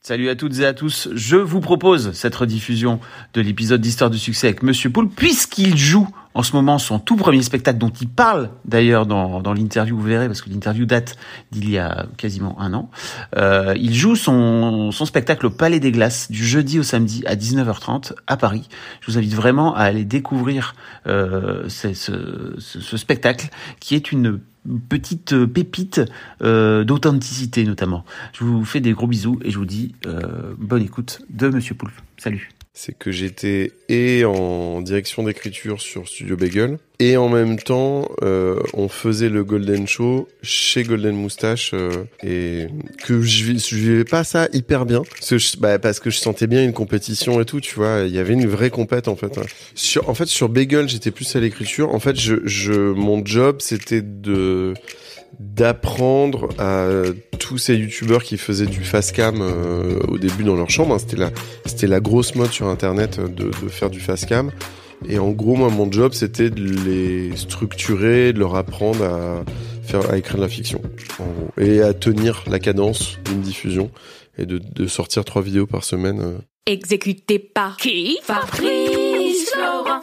Salut à toutes et à tous. Je vous propose cette rediffusion de l'épisode d'Histoire de succès avec Monsieur Poul, puisqu'il joue en ce moment son tout premier spectacle dont il parle d'ailleurs dans, l'interview, vous verrez, parce que l'interview date d'il y a quasiment un an. Euh, il joue son, spectacle au Palais des Glaces du jeudi au samedi à 19h30 à Paris. Je vous invite vraiment à aller découvrir euh, ce spectacle qui est une petite pépite euh, d'authenticité notamment. Je vous fais des gros bisous et je vous dis euh, bonne écoute de Monsieur Poulpe. Salut c'est que j'étais et en direction d'écriture sur Studio Bagel et en même temps euh, on faisait le Golden Show chez Golden Moustache euh, et que je, vivais pas ça hyper bien parce que, je, bah, parce que je sentais bien une compétition et tout tu vois il y avait une vraie compète en fait sur en fait sur Bagel j'étais plus à l'écriture. En fait je, je mon job c'était de d'apprendre à tous ces youtubeurs qui faisaient du fast cam euh, au début dans leur chambre. Hein. C'était la, c'était la grosse mode sur internet de, de faire du fast cam. Et en gros, moi, mon job, c'était de les structurer, de leur apprendre à faire, à écrire de la fiction, et à tenir la cadence d'une diffusion et de, de sortir trois vidéos par semaine. Euh. Exécuté par qui? Fabrice Laurent.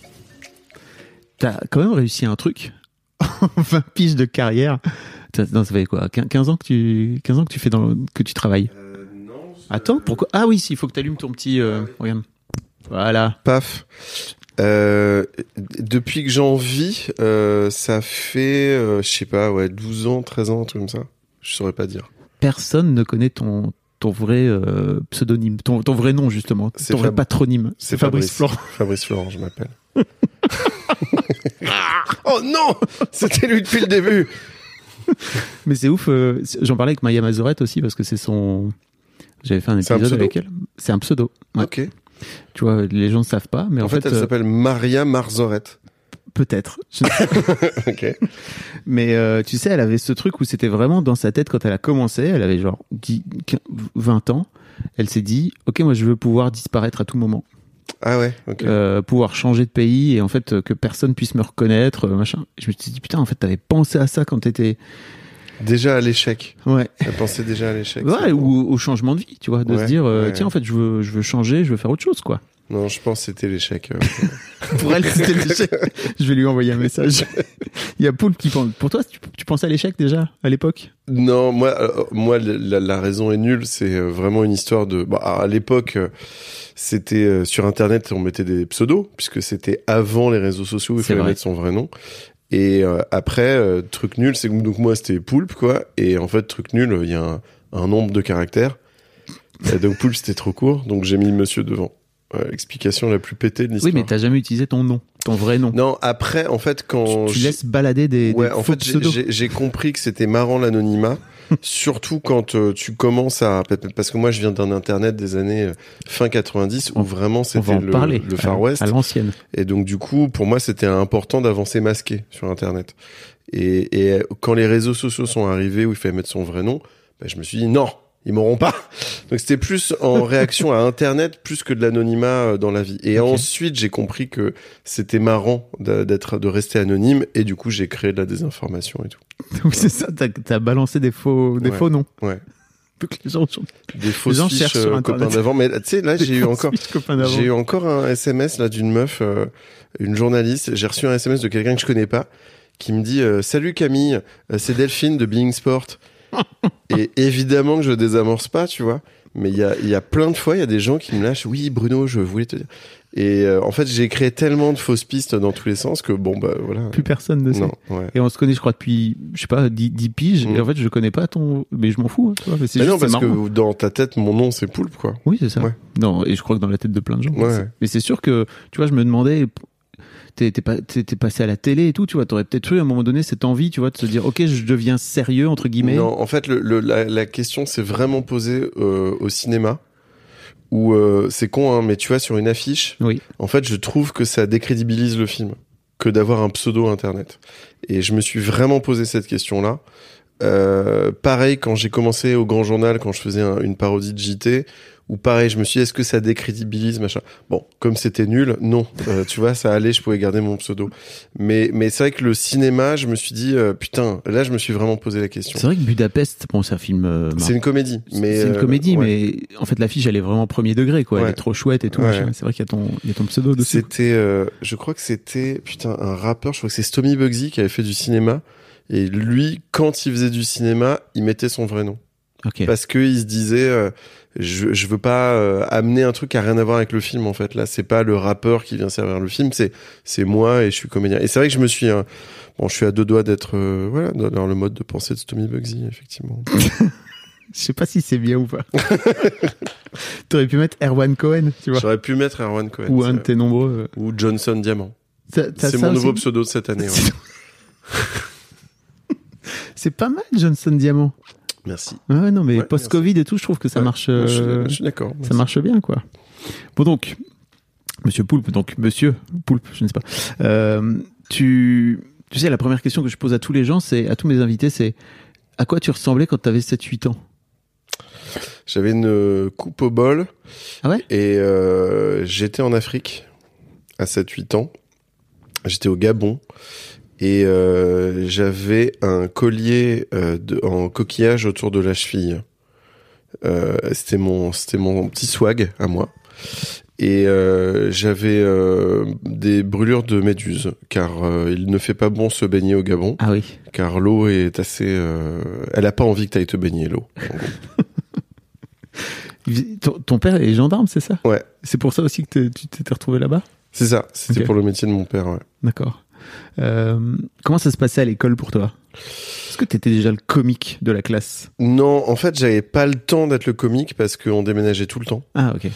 T'as quand même réussi un truc. 20 piges de carrière. Non, ça fait quoi 15 ans que tu 15 ans que tu fais dans que tu travailles. Attends, pourquoi Ah oui, il faut que tu allumes ton petit. Euh, regarde. Voilà. Paf. Euh, depuis que j'en vis, euh, ça fait, euh, je sais pas, ouais, 12 ans, 13 ans, un truc comme ça. Je saurais pas dire. Personne ne connaît ton ton vrai euh, pseudonyme, ton, ton vrai nom justement, ton vrai patronyme. C'est Fabrice, Florent. Fabrice Florent, je m'appelle. oh non C'était lui depuis le début Mais c'est ouf. euh, J'en parlais avec Maya Mazorette aussi parce que c'est son. J'avais fait un épisode avec elle. C'est un pseudo. Ouais. Ok. Tu vois, les gens ne savent pas, mais en, en fait, elle euh, s'appelle Maria Marzorette. peut-être. Ok. Mais euh, tu sais, elle avait ce truc où c'était vraiment dans sa tête quand elle a commencé. Elle avait genre 10, 15, 20 ans. Elle s'est dit, ok, moi je veux pouvoir disparaître à tout moment, Ah ouais, euh, pouvoir changer de pays et en fait euh, que personne puisse me reconnaître, euh, machin. Je me suis dit putain, en fait, t'avais pensé à ça quand t'étais, Déjà à l'échec. ouais, Elle pensait déjà à l'échec. ouais, bon. ou au changement de vie, tu vois, de Ouais, se dire, euh, ouais. tiens, en fait, je veux, je veux changer, je veux faire autre chose, quoi. Non, je pense que c'était l'échec. euh. Pour elle, c'était l'échec. Je vais lui envoyer un message. Il y a Poul qui pense. Pour toi, tu, tu pensais à l'échec déjà à l'époque? Non, moi, euh, moi, la, la raison est nulle. C'est euh, vraiment une histoire de. Bah, à l'époque, c'était euh, sur Internet, on mettait des pseudos puisque c'était avant les réseaux sociaux. Il fallait vrai. mettre son vrai nom. Et euh, après, truc nul, c'est que donc moi c'était Poulpe quoi. Et en fait, truc nul, il y a un, un nombre de caractères. Et donc Poulpe c'était trop court, donc j'ai mis Monsieur devant. Ouais, L'explication la plus pétée de Oui, l'histoire. mais t'as jamais utilisé ton nom, ton vrai nom. Non, après, en fait, quand tu laisses balader des, Ouais, des en fait, j'ai- pseudos. j'ai j'ai compris que c'était marrant l'anonymat, surtout quand euh, tu commences à parce que moi je viens d'un internet des années euh, fin 90 où On- vraiment c'était le, le Far à- West À l'ancienne. et donc du coup pour moi c'était important d'avancer masqué sur internet. Et, et quand les réseaux sociaux sont arrivés où il fallait mettre son vrai nom, bah, je me suis dit non, ils m'auront pas. Donc c'était plus en réaction à Internet plus que de l'anonymat euh, dans la vie. Et ensuite, j'ai compris que c'était marrant d'être, de rester anonyme, et du coup, j'ai créé de la désinformation et tout. Donc c'est ça, t'as as balancé des faux, des Ouais. faux noms. Ouais. Donc les gens sont Des fausses gens fiches cherchent sur euh, Internet. copains d'avant. Mais tu sais, là, j'ai eu encore, j'ai eu encore un SMS là d'une meuf, euh, une journaliste. J'ai reçu un SMS de quelqu'un que je connais pas, qui me dit euh, Salut Camille, c'est Delphine de Being Sport. et évidemment que je désamorce pas, tu vois. Mais il y a, y a plein de fois, il y a des gens qui me lâchent. Oui, Bruno, je voulais te dire. Et euh, en fait, j'ai créé tellement de fausses pistes dans tous les sens que bon, bah voilà. Plus personne ne sait. Non, ouais. Et on se connaît, je crois, depuis, je sais pas, 10, 10 piges. Mm. Et en fait, je connais pas ton, mais je m'en fous, hein. Mais Mais non, parce que dans ta tête, mon nom, c'est Poulpe, quoi. Oui, c'est ça. Ouais. Non, et je crois que dans la tête de plein de gens. Ouais. Mais c'est sûr que, tu vois, je me demandais, t'es pas- passé à la télé et tout, tu vois, t'aurais peut-être eu à un moment donné cette envie, tu vois, de se dire, ok, je deviens sérieux, entre guillemets. Non, en fait, le, le- la, la question s'est vraiment posée euh, au cinéma. Où euh, c'est con, hein, mais tu vois, sur une affiche, Oui. en fait, je trouve que ça décrédibilise le film que d'avoir un pseudo internet. Et je me suis vraiment posé cette question-là. Euh, pareil, quand j'ai commencé au Grand Journal, quand je faisais un- une parodie de JT, ou pareil, je me suis dit, est-ce que ça décrédibilise, machin? Bon, comme c'était nul, non. Euh, tu vois, ça allait, je pouvais garder mon pseudo. Mais, mais c'est vrai que le cinéma, je me suis dit, euh, putain, là, je me suis vraiment posé la question. C'est vrai que Budapest, bon, c'est un film, euh. C'est une comédie, mais c'est une euh, comédie, ouais. mais en fait, l'affiche, elle est vraiment premier degré, quoi. Elle est trop chouette et tout. Ouais. C'est vrai qu'il y a ton, il y a ton pseudo dessus. C'était, euh, je crois que c'était, putain, un rappeur, je crois que c'est Stomy Bugsy qui avait fait du cinéma. Et lui, quand il faisait du cinéma, il mettait son vrai nom. Ok. Parce que il se disait, euh, je, je veux pas euh, amener un truc qui a rien à voir avec le film, en fait. Là, c'est pas le rappeur qui vient servir le film, c'est, c'est moi et je suis comédien. Et c'est vrai que je me suis, euh, bon, je suis à deux doigts d'être, euh, voilà, dans le mode de pensée de Stomy Bugsy, effectivement. Je sais pas si c'est bien ou pas. T'aurais pu mettre Erwan Cohen, tu vois. J'aurais pu mettre Erwan Cohen. Ou un de tes nombreux. euh. Ou Johnson Diamant. C'est mon nouveau pseudo de cette année, ouais. C'est pas mal, Johnson Diamant. Merci. Ouais, non, mais Ouais, post-Covid et tout, je trouve que ça Ouais, marche. euh, je suis d'accord. ça marche bien, quoi. Bon, donc, Monsieur Poulpe, donc Monsieur Poulpe, je ne sais pas. Euh, tu, tu sais, la première question que je pose à tous les gens, c'est à tous mes invités, c'est à quoi tu ressemblais quand tu avais 7-8 ans? J'avais une euh, coupe au bol. Ah ouais? Et euh, j'étais en Afrique à 7-8 ans. J'étais au Gabon. Et euh, j'avais un collier euh, de, en coquillage autour de la cheville. Euh, c'était mon c'était mon petit swag à moi. Et j'avais des brûlures de méduse, car il ne fait pas bon se baigner au Gabon, Ah oui. car l'eau est assez... elle a pas envie que tu ailles te baigner, l'eau. Ton, ton père est gendarme, c'est ça? Ouais. C'est pour ça aussi que tu t'étais retrouvé là-bas? C'est ça, c'était pour le métier de mon père, ouais. D'accord. Euh, comment ça se passait à l'école pour toi? Est-ce que t'étais déjà le comique de la classe? Non, en fait, j'avais pas le temps d'être le comique parce qu'on déménageait tout le temps. Ah ok.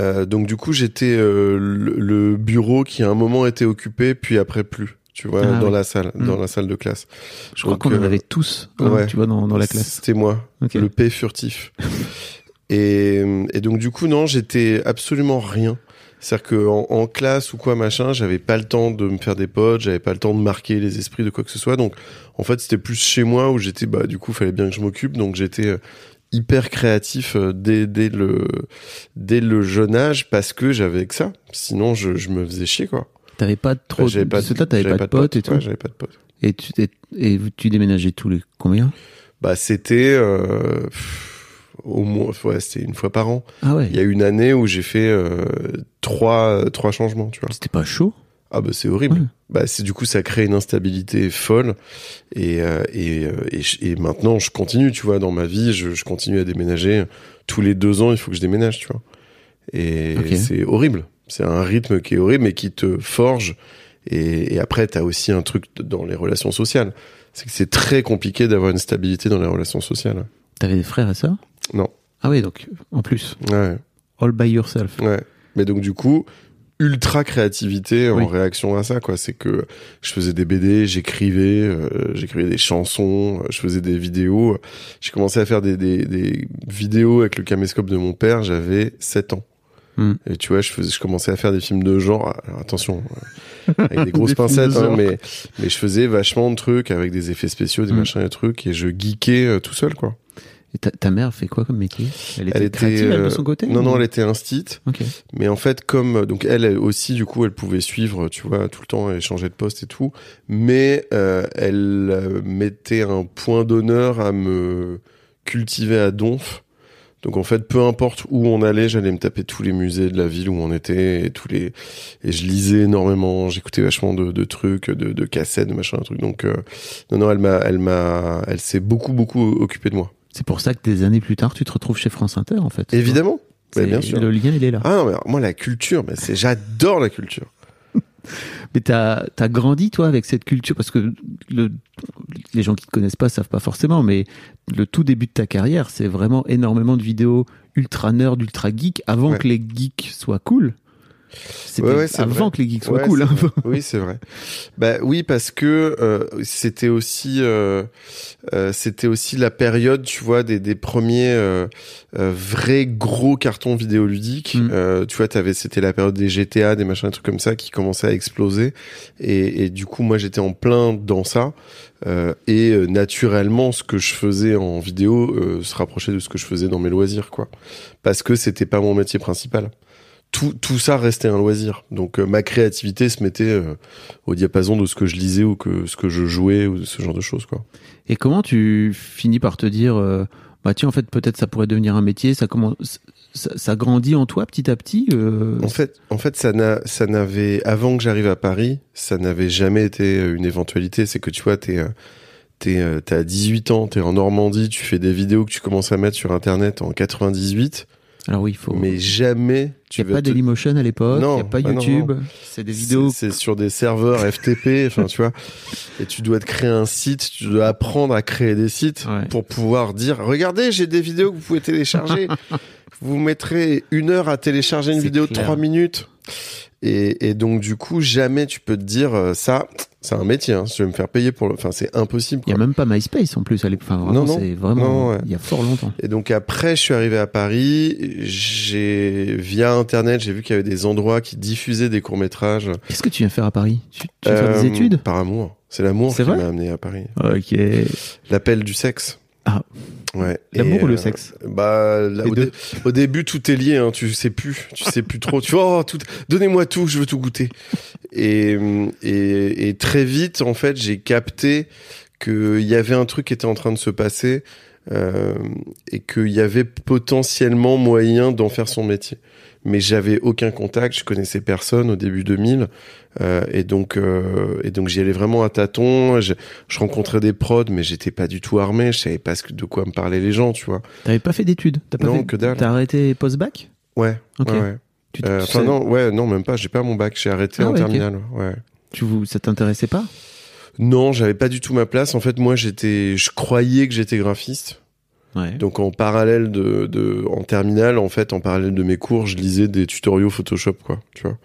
Euh, donc du coup, j'étais euh, le, le bureau qui à un moment était occupé, puis après plus. Tu vois, Ah dans la salle, Mm. dans la salle de classe. Je crois qu'on en avait tous, hein, ouais. tu vois, dans, dans la classe. C'était moi, le P furtif. et, et donc du coup, non, j'étais absolument rien. C'est-à-dire que en, en classe ou quoi machin, j'avais pas le temps de me faire des potes, j'avais pas le temps de marquer les esprits de quoi que ce soit. Donc en fait, c'était plus chez moi où j'étais bah du coup, fallait bien que je m'occupe. Donc j'étais euh, hyper créatif euh, dès, dès le dès le jeune âge parce que j'avais que ça. Sinon, je, je me faisais chier quoi. T'avais pas trop. Bah, j'avais pas, c'est là, j'avais pas, de potes et tout. Ouais, j'avais pas de potes. et tu et tu déménageais tous les combien? Bah c'était euh, au moins ouais, c'était une fois par an. Ah ouais. Il y a une année où j'ai fait euh, trois trois changements, tu vois. C'était pas chaud? Ah bah c'est horrible. Ouais. Bah c'est du coup ça crée une instabilité folle et euh, et, euh, et et maintenant je continue, tu vois, dans ma vie, je, je continue à déménager tous les deux ans, il faut que je déménage, tu vois. Et c'est horrible. C'est un rythme qui est horrible mais qui te forge. Et, et après t'as aussi un truc dans les relations sociales, c'est que c'est très compliqué d'avoir une stabilité dans les relations sociales. T'avais des frères et sœurs? Non. Ah oui, donc en plus, Ouais. all by yourself. Ouais. Mais donc du coup, ultra créativité en Oui. réaction à ça quoi. C'est que je faisais des BD, j'écrivais, euh, j'écrivais des chansons, euh, je faisais des vidéos. J'ai commencé à faire des, des, des vidéos avec le caméscope de mon père. J'avais 7 ans. Hmm. Et tu vois, je faisais, je commençais à faire des films de genre. Alors, attention, euh, avec des grosses Des de pincettes, hein, mais mais je faisais vachement de trucs avec des effets spéciaux, des Hmm. machins et trucs, et je geekais euh, tout seul quoi. Et ta, ta mère fait quoi comme métier? Elle était Elle était, créative elle, de euh, son côté Non, ou- non, elle était instite. Mais en fait, comme donc elle, aussi, du coup, elle pouvait suivre, tu vois, tout le temps et changer de poste et tout. Mais euh, elle euh, mettait un point d'honneur à me cultiver à Donf. Donc en fait, peu importe où on allait, j'allais me taper tous les musées de la ville où on était et tous les et je lisais énormément, j'écoutais vachement de, de trucs, de, de cassettes, de machin, de trucs. Donc euh, non, non, elle m'a, elle m'a, elle s'est beaucoup, beaucoup occupée de moi. C'est pour ça que des années plus tard, tu te retrouves chez France Inter, en fait. Évidemment, Ouais, bien sûr. Le lien, il est là. Ah non, mais alors, moi la culture, mais c'est, j'adore la culture. Mais t'as as grandi toi avec cette culture? Parce que le, les gens qui te connaissent pas savent pas forcément, mais le tout début de ta carrière, c'est vraiment énormément de vidéos ultra nerd, ultra geek avant Ouais. que les geeks soient cool. C'était Ouais, avant vrai. que les geeks soient Ouais, cool. hein. oui, c'est vrai. Bah oui, parce que euh, c'était aussi, euh, euh, c'était aussi la période, tu vois, des, des premiers euh, euh, vrais gros cartons vidéoludiques. Mm. Euh, tu vois, t'avais, c'était la période des GTA, des machins, des trucs comme ça qui commençaient à exploser. Et, et du coup, moi, j'étais en plein dans ça. Euh, et euh, naturellement, ce que je faisais en vidéo euh, se rapprochait de ce que je faisais dans mes loisirs, quoi. Parce que c'était pas mon métier principal tout, tout ça restait un loisir. Donc euh, ma créativité se mettait euh, au diapason de ce que je lisais ou que ce que je jouais ou ce genre de choses quoi. Et comment tu finis par te dire, euh, bah tiens, en fait, peut-être ça pourrait devenir un métier. Ça commence, ça, ça grandit en toi petit à petit. euh, En fait, en fait ça n'a ça n'avait avant que j'arrive à Paris, ça n'avait jamais été une éventualité, c'est que tu vois t'es T'es, t'as 18 ans, t'es en Normandie, tu fais des vidéos que tu commences à mettre sur Internet en 98, Alors oui, il faut. mais jamais il tu n'y a pas te- Dailymotion à l'époque, il n'y a pas bah YouTube, c'est des vidéos. C'est sur des serveurs FTP, enfin tu vois. Et tu dois te créer un site, tu dois apprendre à créer des sites Ouais. pour pouvoir dire regardez, j'ai des vidéos que vous pouvez télécharger. vous mettrez une heure à télécharger une vidéo de trois minutes. Et, et donc du coup, jamais tu peux te dire euh, ça, c'est un métier. Hein, tu veux me faire payer pour le, enfin c'est impossible. Il n'y a même pas MySpace en plus à l'époque. Enfin, vraiment, Non, non. c'est vraiment. Ouais. Il y a fort longtemps. Et donc après, je suis arrivé à Paris. J'ai via internet, j'ai vu qu'il y avait des endroits qui diffusaient des courts métrages. Qu'est-ce que tu viens faire à Paris? Tu, tu viens faire des Euh, études? Par amour. C'est l'amour qui m'a amené à Paris. Ok. L'appel du sexe. Ah. Ouais. L'amour ou le euh, sexe Bah, là, Les au, deux. dé- au début, tout est lié. Hein, tu sais plus. Tu sais plus trop. Tu vois, oh, tout. Donnez-moi tout. Je veux tout goûter. Et, et, et très vite, en fait, j'ai capté qu'il y avait un truc qui était en train de se passer euh, et qu'il y avait potentiellement moyen d'en faire son métier. Mais j'avais aucun contact, je connaissais personne au début 2000, euh, et donc euh, et donc j'y allais vraiment à tâtons. Je, je rencontrais des prods, mais j'étais pas du tout armé, je savais pas ce de quoi me parlaient les gens, tu vois. T'avais pas fait d'études? T'as pas Non, fait- que dalle. T'as arrêté post-bac? Ouais. Ok. ouais, ouais. tu, Euh, tu Enfin sais- non, ouais, non, même pas. J'ai pas mon bac, j'ai arrêté Ah en ouais, terminale. Ouais. tu vous, ça t'intéressait pas? Non, j'avais pas du tout ma place. En fait, moi, j'étais, je croyais que j'étais graphiste. Ouais. Donc en parallèle de, de en terminale, en fait, en parallèle de mes cours, je lisais des tutoriaux Photoshop, quoi, tu vois.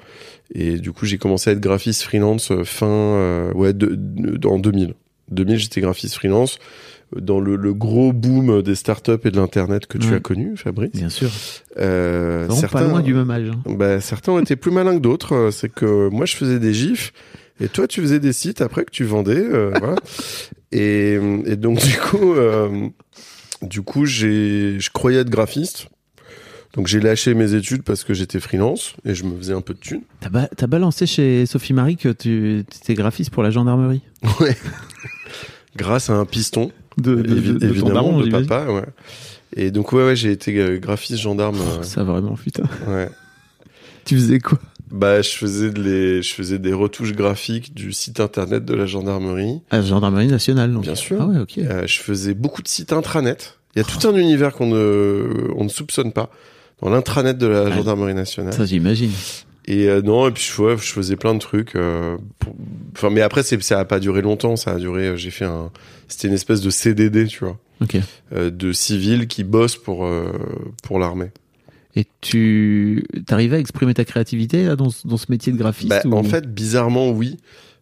Et du coup, j'ai commencé à être graphiste freelance euh, fin, euh, ouais, de, de- en 2000. 2000, j'étais graphiste freelance dans le, le gros boom des startups et de l'internet que tu Ouais. as connu, Fabrice. Bien sûr. Euh, Vraiment pas loin du même âge. hein. bah, certains ont été plus malins que d'autres. Euh, C'est que moi, je faisais des gifs et toi, tu faisais des sites après que tu vendais. euh, voilà. Et, et donc, du coup, euh, du coup, j'ai, je croyais être graphiste. Donc, j'ai lâché mes études parce que j'étais freelance et je me faisais un peu de thunes. T'as ba- t'as balancé chez Sophie Marie que tu étais graphiste pour la gendarmerie Ouais. Grâce à un piston, de, de- évi- de- évidemment, daron, de papa. Ouais. Et donc, ouais, ouais, j'ai été euh, graphiste gendarme. Oh, Ça vraiment, putain. ouais. Tu faisais quoi? Bah, je faisais, les, je faisais des retouches graphiques du site internet de la gendarmerie. À la gendarmerie nationale, donc. Bien sûr. Ah ouais, ok. Euh, je faisais beaucoup de sites intranet. Il y a tout un univers qu'on ne, on ne soupçonne pas dans l'intranet de la Ouais. gendarmerie nationale. Ça, j'imagine. Et euh, non, et puis je, ouais, je faisais plein de trucs. euh, pour- Enfin, mais après, c'est, ça a pas duré longtemps. Ça a duré. euh, J'ai fait un. C'était une espèce de CDD, tu vois, Ok. euh, de civils qui bossent pour euh, pour l'armée. Et tu t'arrivais à exprimer ta créativité là, dans, ce- dans ce métier de graphiste Bah, ou- En fait, bizarrement, oui.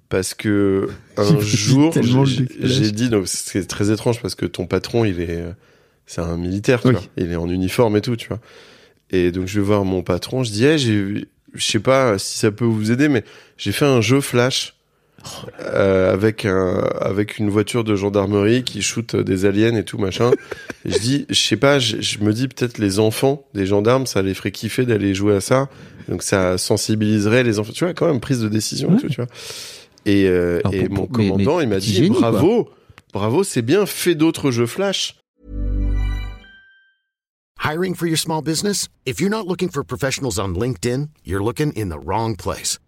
Parce que un jour, j'ai dit, c'est très étrange parce que ton patron, il est, c'est un militaire, tu Oui. vois. Il est en uniforme et tout, tu vois. Et donc, je vais voir mon patron, je dis, hey, je sais pas si ça peut vous aider, mais j'ai fait un jeu Flash. Euh, avec un avec une voiture de gendarmerie qui shoot des aliens et tout machin. Et je dis, je sais pas, je, je me dis peut-être les enfants des gendarmes, ça les ferait kiffer d'aller jouer à ça. Donc ça sensibiliserait les enfants. Tu vois, quand même prise de décision, et tout, tu vois. Et, euh, Alors, et pour- mon mais- commandant, mais il m'a dit génie, quoi. bravo, bravo, c'est bien, fais d'autres jeux flash. Hiring for your small business? If you're not looking for professionals on LinkedIn, you're looking in the wrong place.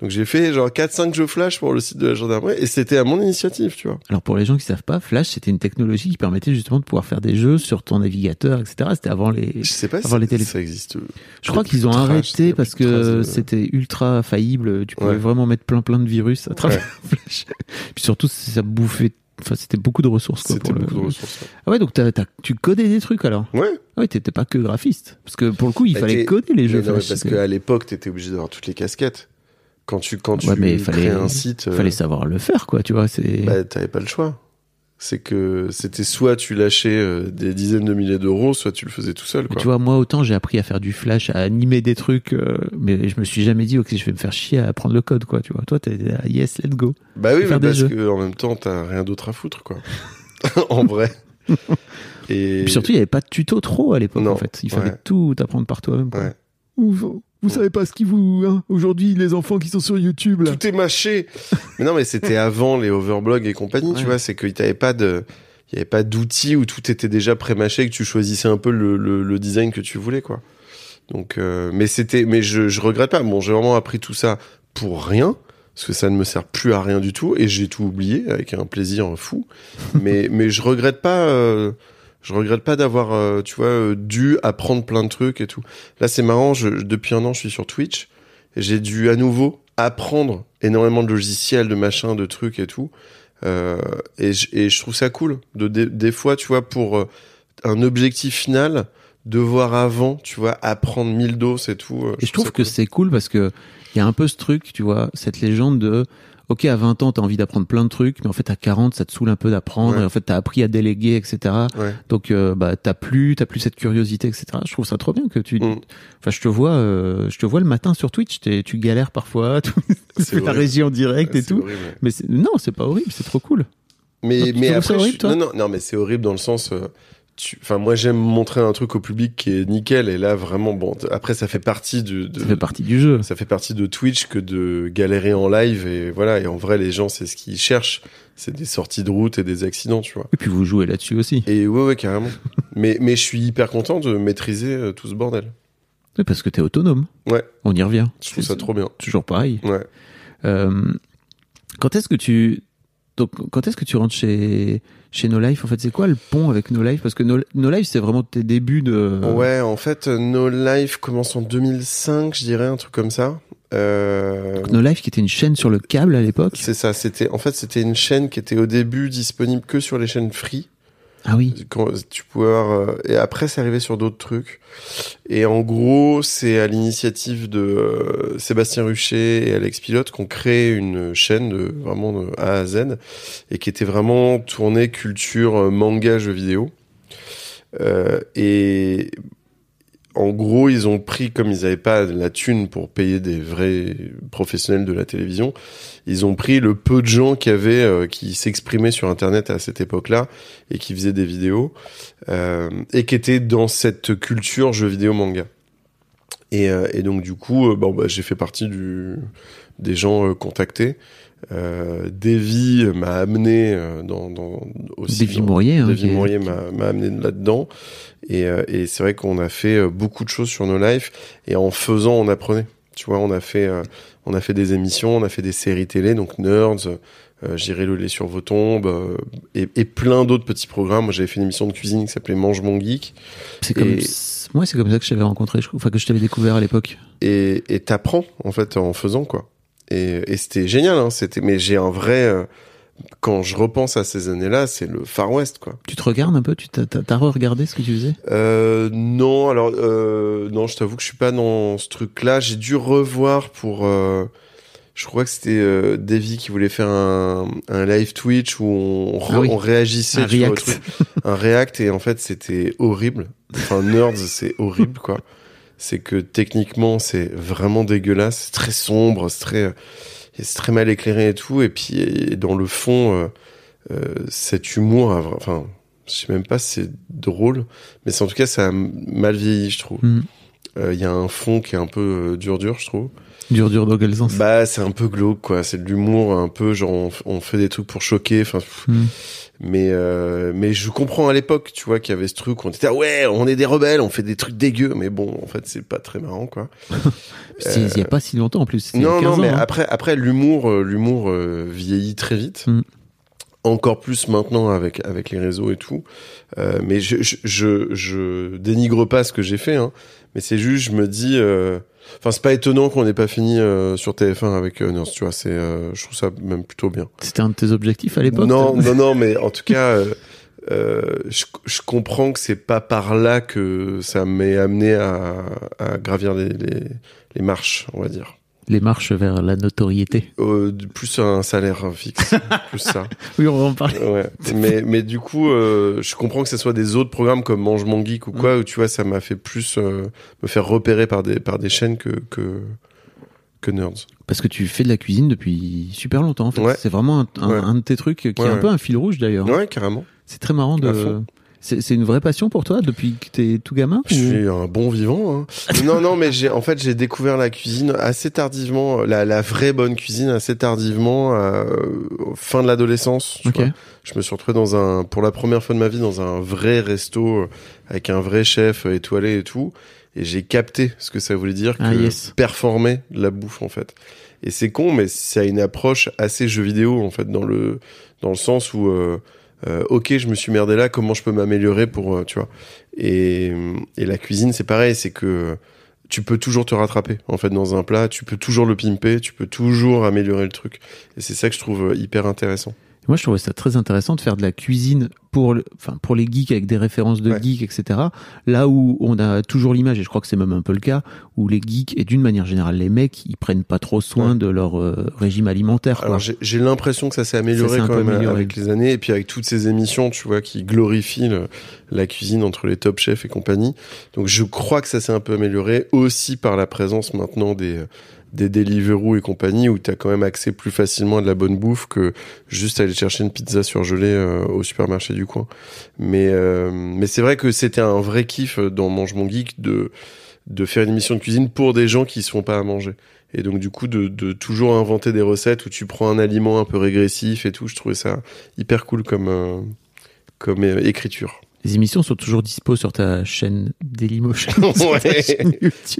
Donc j'ai fait genre 4-5 jeux flash pour le site de la gendarmerie et c'était à mon initiative, tu vois. Alors pour les gens qui savent pas, Flash c'était une technologie qui permettait justement de pouvoir faire des jeux sur ton navigateur, etc. C'était avant les. Je sais pas si Avant les télé- ça existe. Je crois qu'ils ont arrêté a parce que de- c'était ultra faillible. Tu pouvais Ouais. vraiment mettre plein plein de virus à travers Flash. Puis surtout ça bouffait. Enfin c'était beaucoup de ressources. quoi, C'était pour le- beaucoup de ressources. ouais. Ah ouais donc t'as- t'as- tu codais des trucs alors? Ouais. Ah ouais t'étais pas que graphiste parce que pour le coup il Bah, fallait coder les jeux Mais non, mais parce qu'à l'époque, t'étais obligé d'avoir toutes les casquettes. Quand tu, quand tu mais crées fallait- un site, euh, fallait savoir le faire quoi. Tu vois c'est. bah, t'avais pas le choix. C'est que c'était soit tu lâchais euh, des dizaines de milliers d'euros, soit tu le faisais tout seul. Quoi. Tu vois, moi, autant j'ai appris à faire du flash, à animer des trucs, euh, mais je me suis jamais dit, ok, je vais me faire chier à apprendre le code, quoi, tu vois. Toi, t'es là, yes, let's go. bah oui, mais parce jeux. que en même temps, t'as rien d'autre à foutre, quoi. en vrai. Et puis surtout, il y avait pas de tuto trop à l'époque, en fait. Il fallait ouais. tout apprendre par toi-même. Ouais. Vous, vous savez pas ce qui vous, hein, aujourd'hui, les enfants qui sont sur YouTube, là. tout est mâché. mais non, mais c'était avant les overblogs et compagnie, Ouais. tu vois. C'est qu'il t'avait pas de, il y avait pas d'outils où tout était déjà pré-mâché, que tu choisissais un peu le, le, le design que tu voulais, quoi. Donc, euh, mais c'était, mais je, je regrette pas. Bon, j'ai vraiment appris tout ça pour rien. Parce que ça ne me sert plus à rien du tout et j'ai tout oublié avec un plaisir fou. mais, mais je regrette pas, euh, je regrette pas d'avoir, euh, tu vois, euh, dû apprendre plein de trucs et tout. Là, c'est marrant. Je, depuis un an, je suis sur Twitch. et J'ai dû à nouveau apprendre énormément de logiciels, de machins, de trucs et tout. Euh, et, je, et je trouve ça cool. De, des, des fois, tu vois, pour un objectif final, devoir avant, tu vois, apprendre mille doses et tout. Et je trouve que cool. c'est cool parce que il y a un peu ce truc, tu vois, cette légende de OK, à 20 ans, t'as envie d'apprendre plein de trucs, mais en fait, à 40, ça te saoule un peu d'apprendre, Ouais. et en fait, t'as appris à déléguer, etc. Ouais. Donc, euh, bah, t'as plus, t'as plus cette curiosité, etc. Je trouve ça trop bien que tu, Mm. enfin, je te vois, euh, je te vois le matin sur Twitch, t'es- tu galères parfois, tu fais ta régie en direct Ouais, et tout. horrible. Mais non, c'est pas horrible, c'est trop cool. Mais, mais après, horrible, je- toi non, non, non, mais c'est horrible dans le sens, euh, enfin, moi, j'aime montrer un truc au public qui est nickel, et là, vraiment, bon, après, ça fait partie du, de, Ça fait partie du jeu. ça fait partie de Twitch que de galérer en live, et voilà, et en vrai, les gens, c'est ce qu'ils cherchent, c'est des sorties de route et des accidents, tu vois. Et puis vous jouez là-dessus aussi. Et ouais, ouais, carrément. mais, mais je suis hyper content de maîtriser euh, tout ce bordel. Oui, parce que t'es autonome. Ouais. On y revient. Je trouve ça trop bien. Toujours pareil. Ouais. Euh, quand est-ce que tu donc quand est-ce que tu rentres chez chez No Life En fait, c'est quoi le pont avec No Life? Parce que No, No Life, c'est vraiment tes débuts de. Ouais, en fait, No Life commence en 2005, je dirais, un truc comme ça. Euh, No Life, qui était une chaîne sur le câble à l'époque. C'est ça, c'était en fait c'était une chaîne qui était au début disponible que sur les chaînes free. Ah oui. Tu pouvais avoir, euh, et après c'est arrivé sur d'autres trucs. Et en gros, c'est à l'initiative de euh, Sébastien Rucher et Alex Pilote qu'on crée une chaîne de, vraiment de A à Z et qui était vraiment tournée culture euh, manga jeux vidéo. Euh, et en gros, ils ont pris, comme ils n'avaient pas la thune pour payer des vrais professionnels de la télévision, ils ont pris le peu de gens euh, qui s'exprimaient sur Internet à cette époque-là et qui faisaient des vidéos euh, et qui étaient dans cette culture jeux vidéo manga. Et, euh, donc du coup, bah, j'ai fait partie des gens contactés. Euh, Davy m'a amené euh, dans, dans aussi Davy Mourier. Hein, Mourier m'a m'a amené là-dedans. Et, euh, et c'est vrai qu'on a fait euh, beaucoup de choses sur nos lives. Et en faisant, on apprenait. Tu vois, on a fait, euh, on a fait des émissions, on a fait des séries télé, donc Nerds, euh, J'irai le lait sur vos tombes, euh, et, et plein d'autres petits programmes. Moi, j'avais fait une émission de cuisine qui s'appelait Mange mon geek. C'est comme, Et- moi, c'est comme ça que je t'avais rencontré, je crois, enfin que je t'avais découvert à l'époque. et et t'apprends en fait en faisant quoi et, et c'était génial hein, c'était mais j'ai un vrai euh, quand je repense à ces années-là, c'est le Far West, quoi. Tu te regardes un peu Tu t'as, re-regardé ce que tu faisais? Euh, non, alors euh, non, je t'avoue que je suis pas dans ce truc-là. J'ai dû revoir pour. euh, je crois que c'était euh, Davy qui voulait faire un, un live Twitch où on, Ah oui. on réagissait Un vois, react. un react et en fait c'était horrible. Enfin nerds, c'est horrible quoi. C'est que techniquement c'est vraiment dégueulasse, c'est très sombre, c'est très c'est très mal éclairé et tout. Et puis et dans le fond, euh, euh, cet humour, enfin je sais même pas si c'est drôle, mais c'est en tout cas ça a mal vieilli je trouve. Mm. Euh, Il y a un fond qui est un peu euh, dur dur je trouve. Dur, dur, dans quel sens? Bah, c'est un peu glauque, quoi. C'est de l'humour, un peu genre on, fait des trucs pour choquer. Enfin. Mais euh, mais je comprends à l'époque, tu vois, qu'il y avait ce truc. On était ah ouais, on est des rebelles, on fait des trucs dégueux. Mais bon, en fait, c'est pas très marrant, quoi. Il y a pas si longtemps en plus. Non, 15 non, ans, mais hein. après, après l'humour, euh, l'humour euh, vieillit très vite. Mm. Encore plus maintenant avec avec les réseaux et tout. Euh, mais je, je je je dénigre pas ce que j'ai fait, hein. Mais c'est juste, je me dis, euh, enfin, c'est pas étonnant qu'on n'ait pas fini euh, sur TF1 avec euh, Nurse, tu vois. C'est, euh, je trouve ça même plutôt bien. C'était un de tes objectifs à l'époque Non, non, non, mais en tout cas, euh, je, je comprends que c'est pas par là que ça m'est amené à, à gravir les, les, les marches, on va dire. Les marches vers la notoriété. Euh, plus un salaire fixe, plus ça. Oui, on va en parler. Ouais. Mais, mais du coup, euh, je comprends que ce soit des autres programmes comme Mange Mon Geek ou quoi, où tu vois, ça m'a fait plus euh, me faire repérer par des, par des chaînes que, que, que Nerds. Parce que tu fais de la cuisine depuis super longtemps en fait. Ouais. C'est vraiment un, un- Ouais. un de tes trucs qui est un peu un fil rouge d'ailleurs. Ouais, carrément. C'est très marrant de. C'est c'est une vraie passion pour toi depuis que t'es tout gamin Je ou- suis un bon vivant. Hein. non, non, mais j'ai en fait j'ai découvert la cuisine assez tardivement, la, la vraie bonne cuisine assez tardivement, euh, fin de l'adolescence. tu Ok. vois. Je me suis retrouvé dans un, pour la première fois de ma vie, dans un vrai resto euh, avec un vrai chef euh, étoilé et tout, et j'ai capté ce que ça voulait dire que Ah, yes. performer la bouffe en fait. Et c'est con, mais ça a une approche assez jeu vidéo en fait dans le dans le sens où euh, euh, ok, je me suis merdé là, comment je peux m'améliorer pour, euh, tu vois. Et, et la cuisine, c'est pareil, c'est que tu peux toujours te rattraper en fait dans un plat, tu peux toujours le pimper, tu peux toujours améliorer le truc. Et c'est ça que je trouve euh, hyper intéressant. Moi, je trouvais ça très intéressant de faire de la cuisine pour, le- enfin, pour les geeks avec des références de Ouais. geeks, etc. Là où on a toujours l'image, et je crois que c'est même un peu le cas, où les geeks, et d'une manière générale, les mecs, ils prennent pas trop soin Ouais. de leur euh, régime alimentaire. Alors j'ai l'impression que ça s'est amélioré Ça quand même amélioré. avec les années et puis avec toutes ces émissions, tu vois, qui glorifient le- la cuisine entre les top chefs et compagnie. Donc je crois que ça s'est un peu amélioré aussi par la présence maintenant des des Deliveroo et compagnie où tu as quand même accès plus facilement à de la bonne bouffe que juste aller chercher une pizza surgelée euh, au supermarché du coin. Mais euh, mais c'est vrai que c'était un vrai kiff dans Mange mon geek de de faire une émission de cuisine pour des gens qui se font pas à manger. Et donc du coup de, de toujours inventer des recettes où tu prends un aliment un peu régressif et tout, je trouvais ça hyper cool comme euh, comme euh, écriture. Les émissions sont toujours dispo sur ta chaîne Dailymotion. Ouais. chaîne.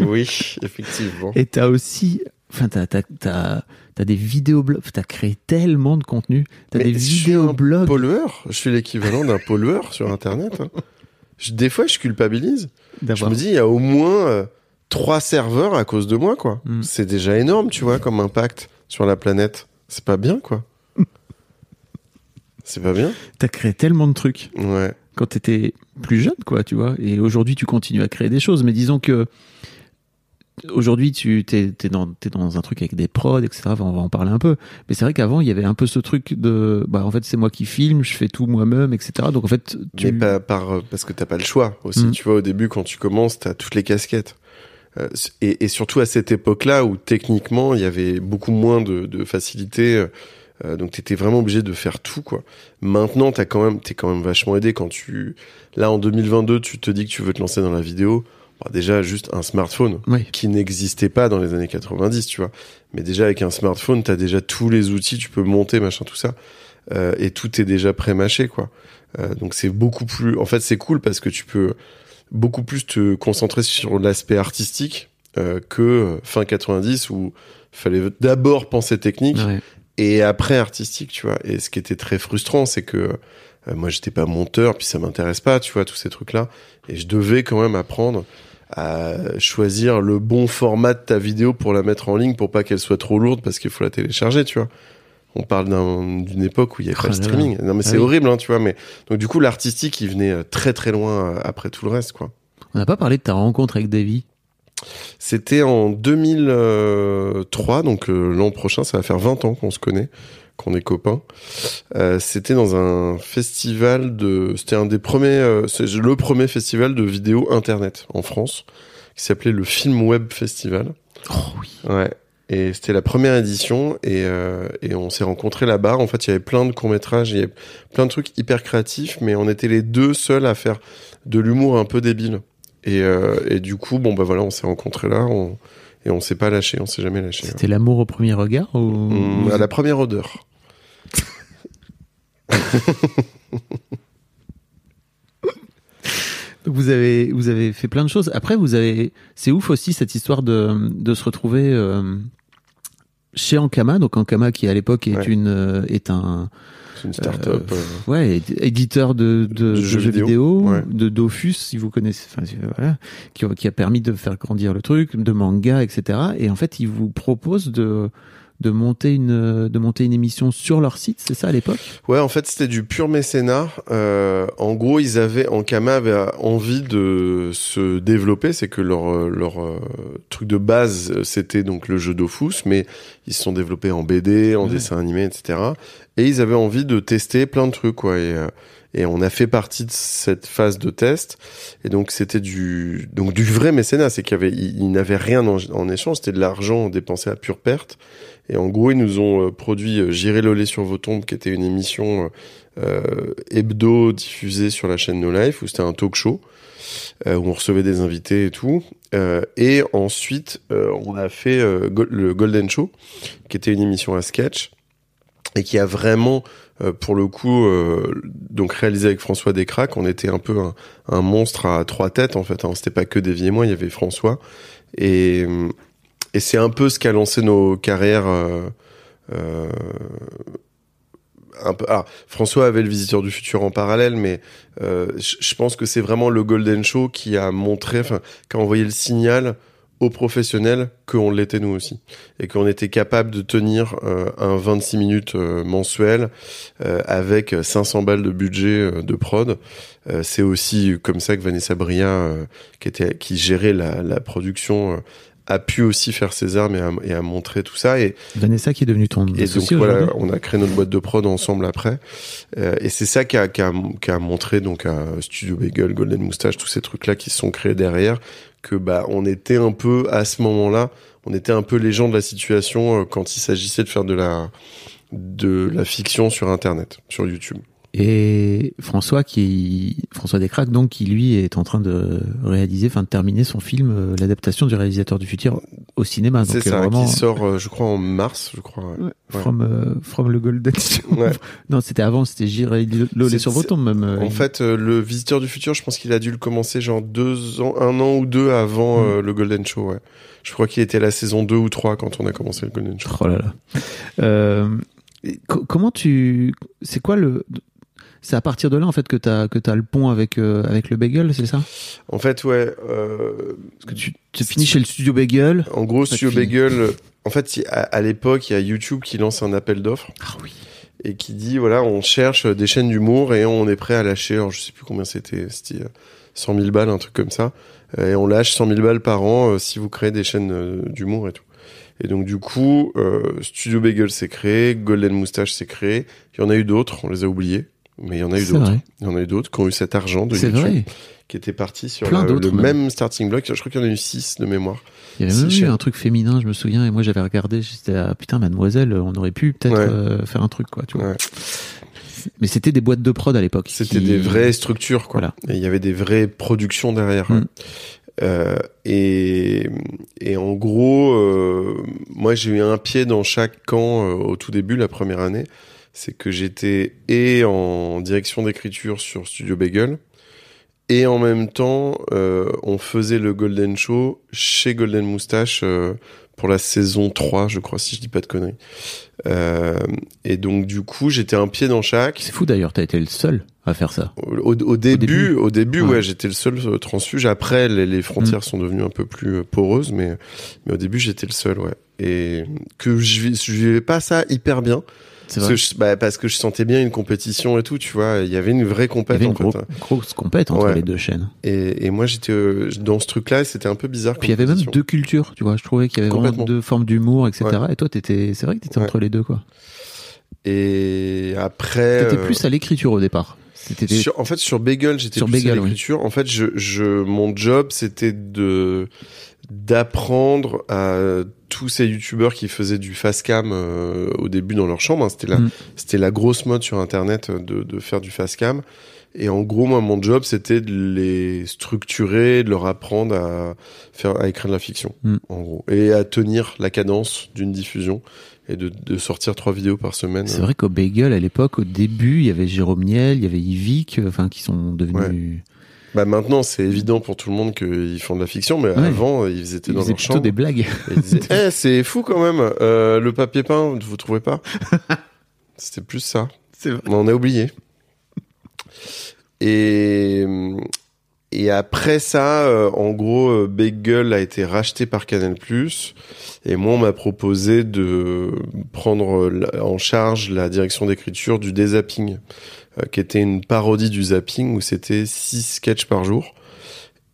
Oui, effectivement. Et t'as aussi, enfin, t'as, t'as, t'as, t'as des vidéoblogs, t'as créé tellement de contenu. T'as Mais des je suis vidéoblogs. Pollueur, je suis l'équivalent d'un pollueur sur internet. hein. Je- des fois je culpabilise. Je me dis il y a au moins euh, trois serveurs à cause de moi quoi. Mm. C'est déjà énorme, tu vois, comme impact sur la planète. C'est pas bien quoi. C'est pas bien T'as créé tellement de trucs Ouais. Quand t'étais plus jeune, quoi, tu vois. Et aujourd'hui, tu continues à créer des choses. Mais disons que aujourd'hui, tu t'es, t'es dans, t'es dans un truc avec des prods, etc. Enfin, on va en parler un peu. Mais c'est vrai qu'avant, il y avait un peu ce truc de, bah, en fait, c'est moi qui filme, je fais tout moi-même, etc. Donc, en fait, tu, Mais pas par euh, parce que t'as pas le choix aussi. Mm. Tu vois, au début, quand tu commences, t'as toutes les casquettes. Euh, et, et surtout à cette époque-là où techniquement il y avait beaucoup moins de, de facilité, euh, donc t'étais vraiment obligé de faire tout quoi. Maintenant, t'as quand même, t'es quand même vachement aidé quand tu, là en 2022, tu te dis que tu veux te lancer dans la vidéo. Bah, déjà juste un smartphone Oui. qui n'existait pas dans les années 90, tu vois. Mais déjà avec un smartphone, t'as déjà tous les outils, tu peux monter machin tout ça, Euh, et tout est déjà pré-mâché quoi. Euh, donc c'est beaucoup plus. En fait, c'est cool parce que tu peux beaucoup plus te concentrer sur l'aspect artistique que fin 90 où fallait d'abord penser technique Ouais. Et après artistique, tu vois. Et ce qui était très frustrant, c'est que euh, moi, j'étais pas monteur, puis ça m'intéresse pas, tu vois, tous ces trucs-là. Et je devais quand même apprendre à choisir le bon format de ta vidéo pour la mettre en ligne pour pas qu'elle soit trop lourde parce qu'il faut la télécharger, tu vois. On parle d'un- d'une époque où il y avait pas là là. streaming. Non mais Ah c'est oui. horrible, hein, tu vois. Mais donc du coup l'artistique, il venait euh, très très loin euh, après tout le reste, quoi. On n'a pas parlé de ta rencontre avec Davy. C'était en 2003, donc euh, l'an prochain, ça va faire 20 ans qu'on se connaît, qu'on est copains. Euh, c'était dans un festival de, c'était un des premiers, euh, c'est le premier festival de vidéo internet en France, qui s'appelait le Film Web Festival. Oh oui. Ouais. Et c'était la première édition et, et on s'est rencontrés là-bas. En fait, il y avait plein de courts-métrages, il y avait plein de trucs hyper créatifs, mais on était les deux seuls à faire de l'humour un peu débile. Et, euh, et du coup, bon, bah voilà, on s'est rencontrés là on, et on s'est pas lâché, on s'est jamais lâché. C'était l'amour au premier regard ou... Hum, à la première odeur. Vous avez, vous avez fait plein de choses. Après, vous avez, c'est ouf aussi cette histoire de, de se retrouver euh, chez Ankama. Donc Ankama qui à l'époque est Ouais. une, euh, est un, C'est une start-up. euh, ouais, é- éditeur de, de, de jeux jeux, vidéo. vidéo, Ouais. de Dofus, si vous connaissez, enfin, euh, voilà, qui, qui a permis de faire grandir le truc, de manga, etc. Et en fait, ils vous proposent de, de monter une, de monter une émission sur leur site, c'est ça à l'époque? Ouais, en fait, c'était du pur mécénat. Euh, en gros, ils avaient, Ankama avait envie de se développer. C'est que leur euh, leur euh, truc de base, euh, c'était donc le jeu Dofus, mais ils se sont développés en BD, en Ouais. dessin animé, etc. Et ils avaient envie de tester plein de trucs, quoi. Et, euh, et on a fait partie de cette phase de test. Et donc, c'était du donc du vrai mécénat. C'est qu'il avait, ils n'avaient rien en, échange. C'était de l'argent dépensé à pure perte. Et en gros, ils nous ont euh, produit euh, J'irai le lait sur vos tombes, qui était une émission euh, euh, hebdo diffusée sur la chaîne No Life, où c'était un talk show, euh, où on recevait des invités et tout. Euh, et ensuite, euh, on a fait euh, le Golden Show, qui était une émission à sketch, et qui a vraiment, euh, pour le coup, euh, donc réalisé avec François Descraques, on était un peu un, un monstre à trois têtes, en fait. Hein. C'était pas que Davy et moi, il y avait François. Et, et c'est un peu ce qui a lancé nos carrières. Euh, euh, un peu. Ah, François avait le Visiteur du futur en parallèle, mais euh, je pense que c'est vraiment le Golden Show qui a montré, qui a envoyé le signal aux professionnels qu'on l'était nous aussi et qu'on était capable de tenir euh, un 26 minutes euh, mensuel euh, avec 500 balles de budget euh, de prod. Euh, c'est aussi comme ça que Vanessa Bria, euh, qui était qui gérait la, la production, a pu aussi faire ses armes et a, et a montré tout ça et Vanessa qui est devenue ton et donc voilà, on a créé notre boîte de prod ensemble après. Euh, et c'est ça qui a, qui, a, qui a montré donc à Studio Bagel, Golden Moustache, tous ces trucs-là qui se sont créés derrière, que bah on était un peu à ce moment-là, on était un peu les gens de la situation euh, quand il s'agissait de faire de la de la fiction sur Internet, sur YouTube. Et François qui François Descraques donc qui lui est en train de réaliser, enfin de terminer son film, euh, l'adaptation du réalisateur du futur au cinéma. C'est euh, ça, vraiment qui sort, euh, je crois, en mars, je crois. ouais. Ouais, from euh, from le Golden Show. Ouais. non, c'était avant, c'était J'irai lolé C'est- sur vos tombes même. euh, En il- fait, euh, le Visiteur du futur, je pense qu'il a dû le commencer genre deux ans, un an ou deux avant Mm. euh, le Golden Show. Ouais. Je crois qu'il était à la saison 2 ou 3 quand on a commencé le Golden Show. Oh là là. Euh, comment tu c'est quoi le c'est à partir de là en fait que t'as que t'as le pont avec euh, avec le bagel, c'est ça? En fait, ouais. Euh, Parce que tu tu finis chez le studio bagel. en gros, Studio. Bagel, euh, en fait, à, à l'époque, il y a YouTube qui lance un appel d'offres Ah oui. et qui dit voilà, on cherche des chaînes d'humour et on est prêt à lâcher. Alors, je sais plus combien c'était, c'était euh, 100 000 balles, un truc comme ça. Et on lâche 100 000 balles par an euh, si vous créez des chaînes d'humour et tout. Et donc, du coup, euh, Studio Bagel s'est créé, Golden Moustache s'est créé. Il y en a eu d'autres, on les a oubliés. Mais il y en a eu d'autres. Il y en a eu d'autres qui ont eu cet argent de YouTube vrai. qui était parti sur Plein la- d'autres, le même. même starting block. Je crois qu'il y en a eu 6 de mémoire. Il y avait même eu un truc féminin, je me souviens, et moi j'avais regardé, j'étais ah, putain mademoiselle, on aurait pu peut-être Ouais. euh, faire un truc quoi, tu vois. Ouais. Mais c'était des boîtes de prod à l'époque. C'était qui- des vraies structures, quoi. Voilà. Et il y avait des vraies productions derrière. Mm. Euh, et, et en gros, euh, moi j'ai eu un pied dans chaque camp au tout début, la première année. C'est que j'étais et en direction d'écriture sur Studio Bagel, et en même temps, euh, on faisait le Golden Show chez Golden Moustache euh, pour la saison 3, je crois, si je dis pas de conneries. Euh, et donc, du coup, j'étais un pied dans chaque. C'est fou d'ailleurs, t'as été le seul à faire ça. Au, au début, au début, Ouais. ouais, j'étais le seul transfuge. Après, les, les frontières sont devenues un peu plus poreuses, mais, mais au début, j'étais le seul, ouais. Et que je je vivais pas ça hyper bien. C'est Parce vrai. que, je, bah, parce que je sentais bien une compétition et tout, tu vois. Il y avait une vraie Il y compète, avait une en gros- fait. hein. grosse compète entre Ouais. les deux chaînes. Et, et moi, j'étais euh, dans ce truc-là, et c'était un peu bizarre. Puis il y avait même deux cultures, tu vois. Je trouvais qu'il y avait vraiment deux formes d'humour, etc. Et toi, t'étais, c'est vrai que t'étais Ouais. entre les deux, quoi. Et après. T'étais euh, plus à l'écriture au départ. C'était des- Sur- en fait, sur Bagel, j'étais Sur plus Bagel, à oui. l'écriture. En fait, je, je, mon job, c'était de d'apprendre à tous ces youtubeurs qui faisaient du fast cam euh, au début dans leur chambre. hein. C'était la, Mm. c'était la grosse mode sur Internet euh, de, de faire du fast cam. Et en gros, moi, mon job, c'était de les structurer, de leur apprendre à faire, à écrire de la fiction, Mm. en gros, et à tenir la cadence d'une diffusion et de, de sortir trois vidéos par semaine. C'est vrai qu'au Bagel, à l'époque, au début, il y avait Jérôme Niel, il y avait Yvick, euh, enfin, qui sont devenus. Bah maintenant, c'est évident pour tout le monde qu'ils font de la fiction, mais Ouais. avant, ils étaient Ils dans leur plutôt chambre. des blagues. Ils disaient, Eh, c'est fou quand même, euh, le papier peint, vous trouvez pas? C'était plus ça. C'est vrai. On en a oublié. Et, et après ça, euh, en gros, euh, Bagel a été racheté par Canal+. Et moi, on m'a proposé de prendre en charge la direction d'écriture du Dézapping, qui était une parodie du zapping où c'était six sketchs par jour.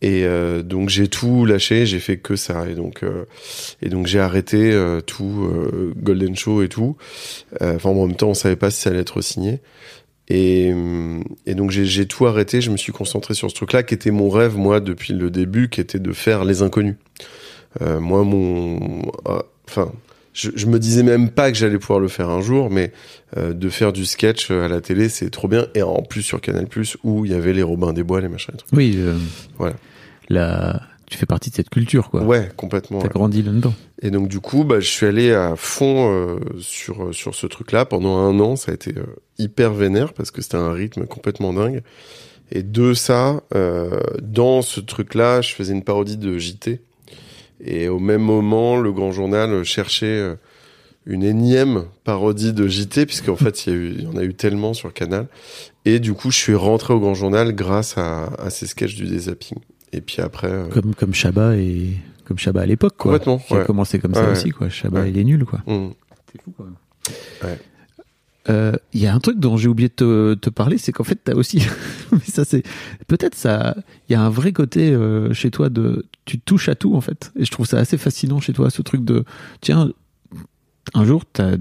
Et euh, donc j'ai tout lâché, j'ai fait que ça. Et donc euh, donc j'ai arrêté euh, tout euh, Golden Show et tout. Euh, Enfin en même temps, on savait pas si ça allait être signé. Et, et donc j'ai tout arrêté. Je me suis concentré sur ce truc-là, qui était mon rêve moi depuis le début, qui était de faire les inconnus. Euh, moi mon, euh, enfin. Je, je me disais même pas que j'allais pouvoir le faire un jour, mais euh, de faire du sketch à la télé, c'est trop bien. Et en plus sur Canal+, où il y avait les Robins des Bois, les machins tout. Oui, euh, Voilà. la- tu fais partie de cette culture, quoi. Ouais, complètement. T'as ouais. grandi là-dedans. Et donc du coup, bah, je suis allé à fond euh, sur sur ce truc-là pendant un an. Ça a été euh, hyper vénère parce que c'était un rythme complètement dingue. Et de ça, euh, dans ce truc-là, je faisais une parodie de JT. Et au même moment, le Grand Journal cherchait euh, une énième parodie de JT, puisqu'en fait, il y, a eu- il y en a eu tellement sur Canal. Et du coup, je suis rentré au Grand Journal grâce à, à ces sketchs du dézapping. Et puis après, euh, Comme, comme Chabat et, comme Chabat à l'époque, quoi. Complètement, Qui a ouais. commencé comme ça Ouais, aussi, quoi. Chabat, Ouais. il est nul, quoi. hum, C'est fou, quand même. Ouais. Euh, Il y a un truc dont j'ai oublié de te, te parler, c'est qu'en fait, t'as aussi, mais ça c'est, peut-être ça, il y a un vrai côté euh, chez toi de, tu touches à tout en fait, et je trouve ça assez fascinant chez toi, ce truc de, tiens, un jour t'as,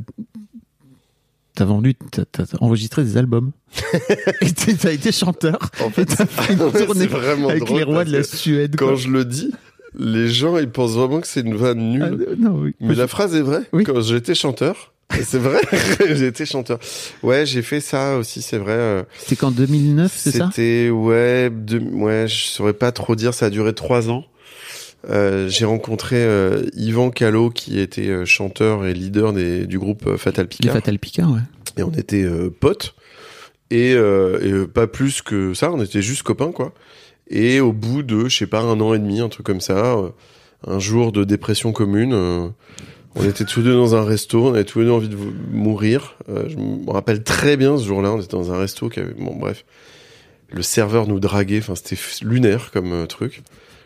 t'as vendu, t'as, t'as enregistré des albums, et t'as été chanteur, en fait, t'as fait une tournée vraiment avec drôle les rois de la Suède. quand quoi. je le dis, les gens ils pensent vraiment que c'est une vanne nulle. Ah, euh, non, oui. Mais la phrase est vraie. Oui. Quand j'étais chanteur, c'est vrai, j'ai été chanteur. Ouais, j'ai fait ça aussi, c'est vrai. euh, C'était qu'en 2009, c'est ça? C'était ouais, de, ouais, je saurais pas trop dire. Ça a duré trois ans. Euh, j'ai rencontré euh, Yvan Callot qui était euh, chanteur et leader des, du groupe Fatal Les Picard Fatal Picard, ouais. et on était potes et, et pas plus que ça on était juste copains quoi et au bout de je sais pas un an et demi un truc comme ça un jour de dépression commune on était tous deux dans un resto on avait tous les deux envie de mourir Euh, je me rappelle très bien ce jour-là on était dans un resto qui avait bon bref le serveur nous draguait enfin c'était lunaire comme euh, truc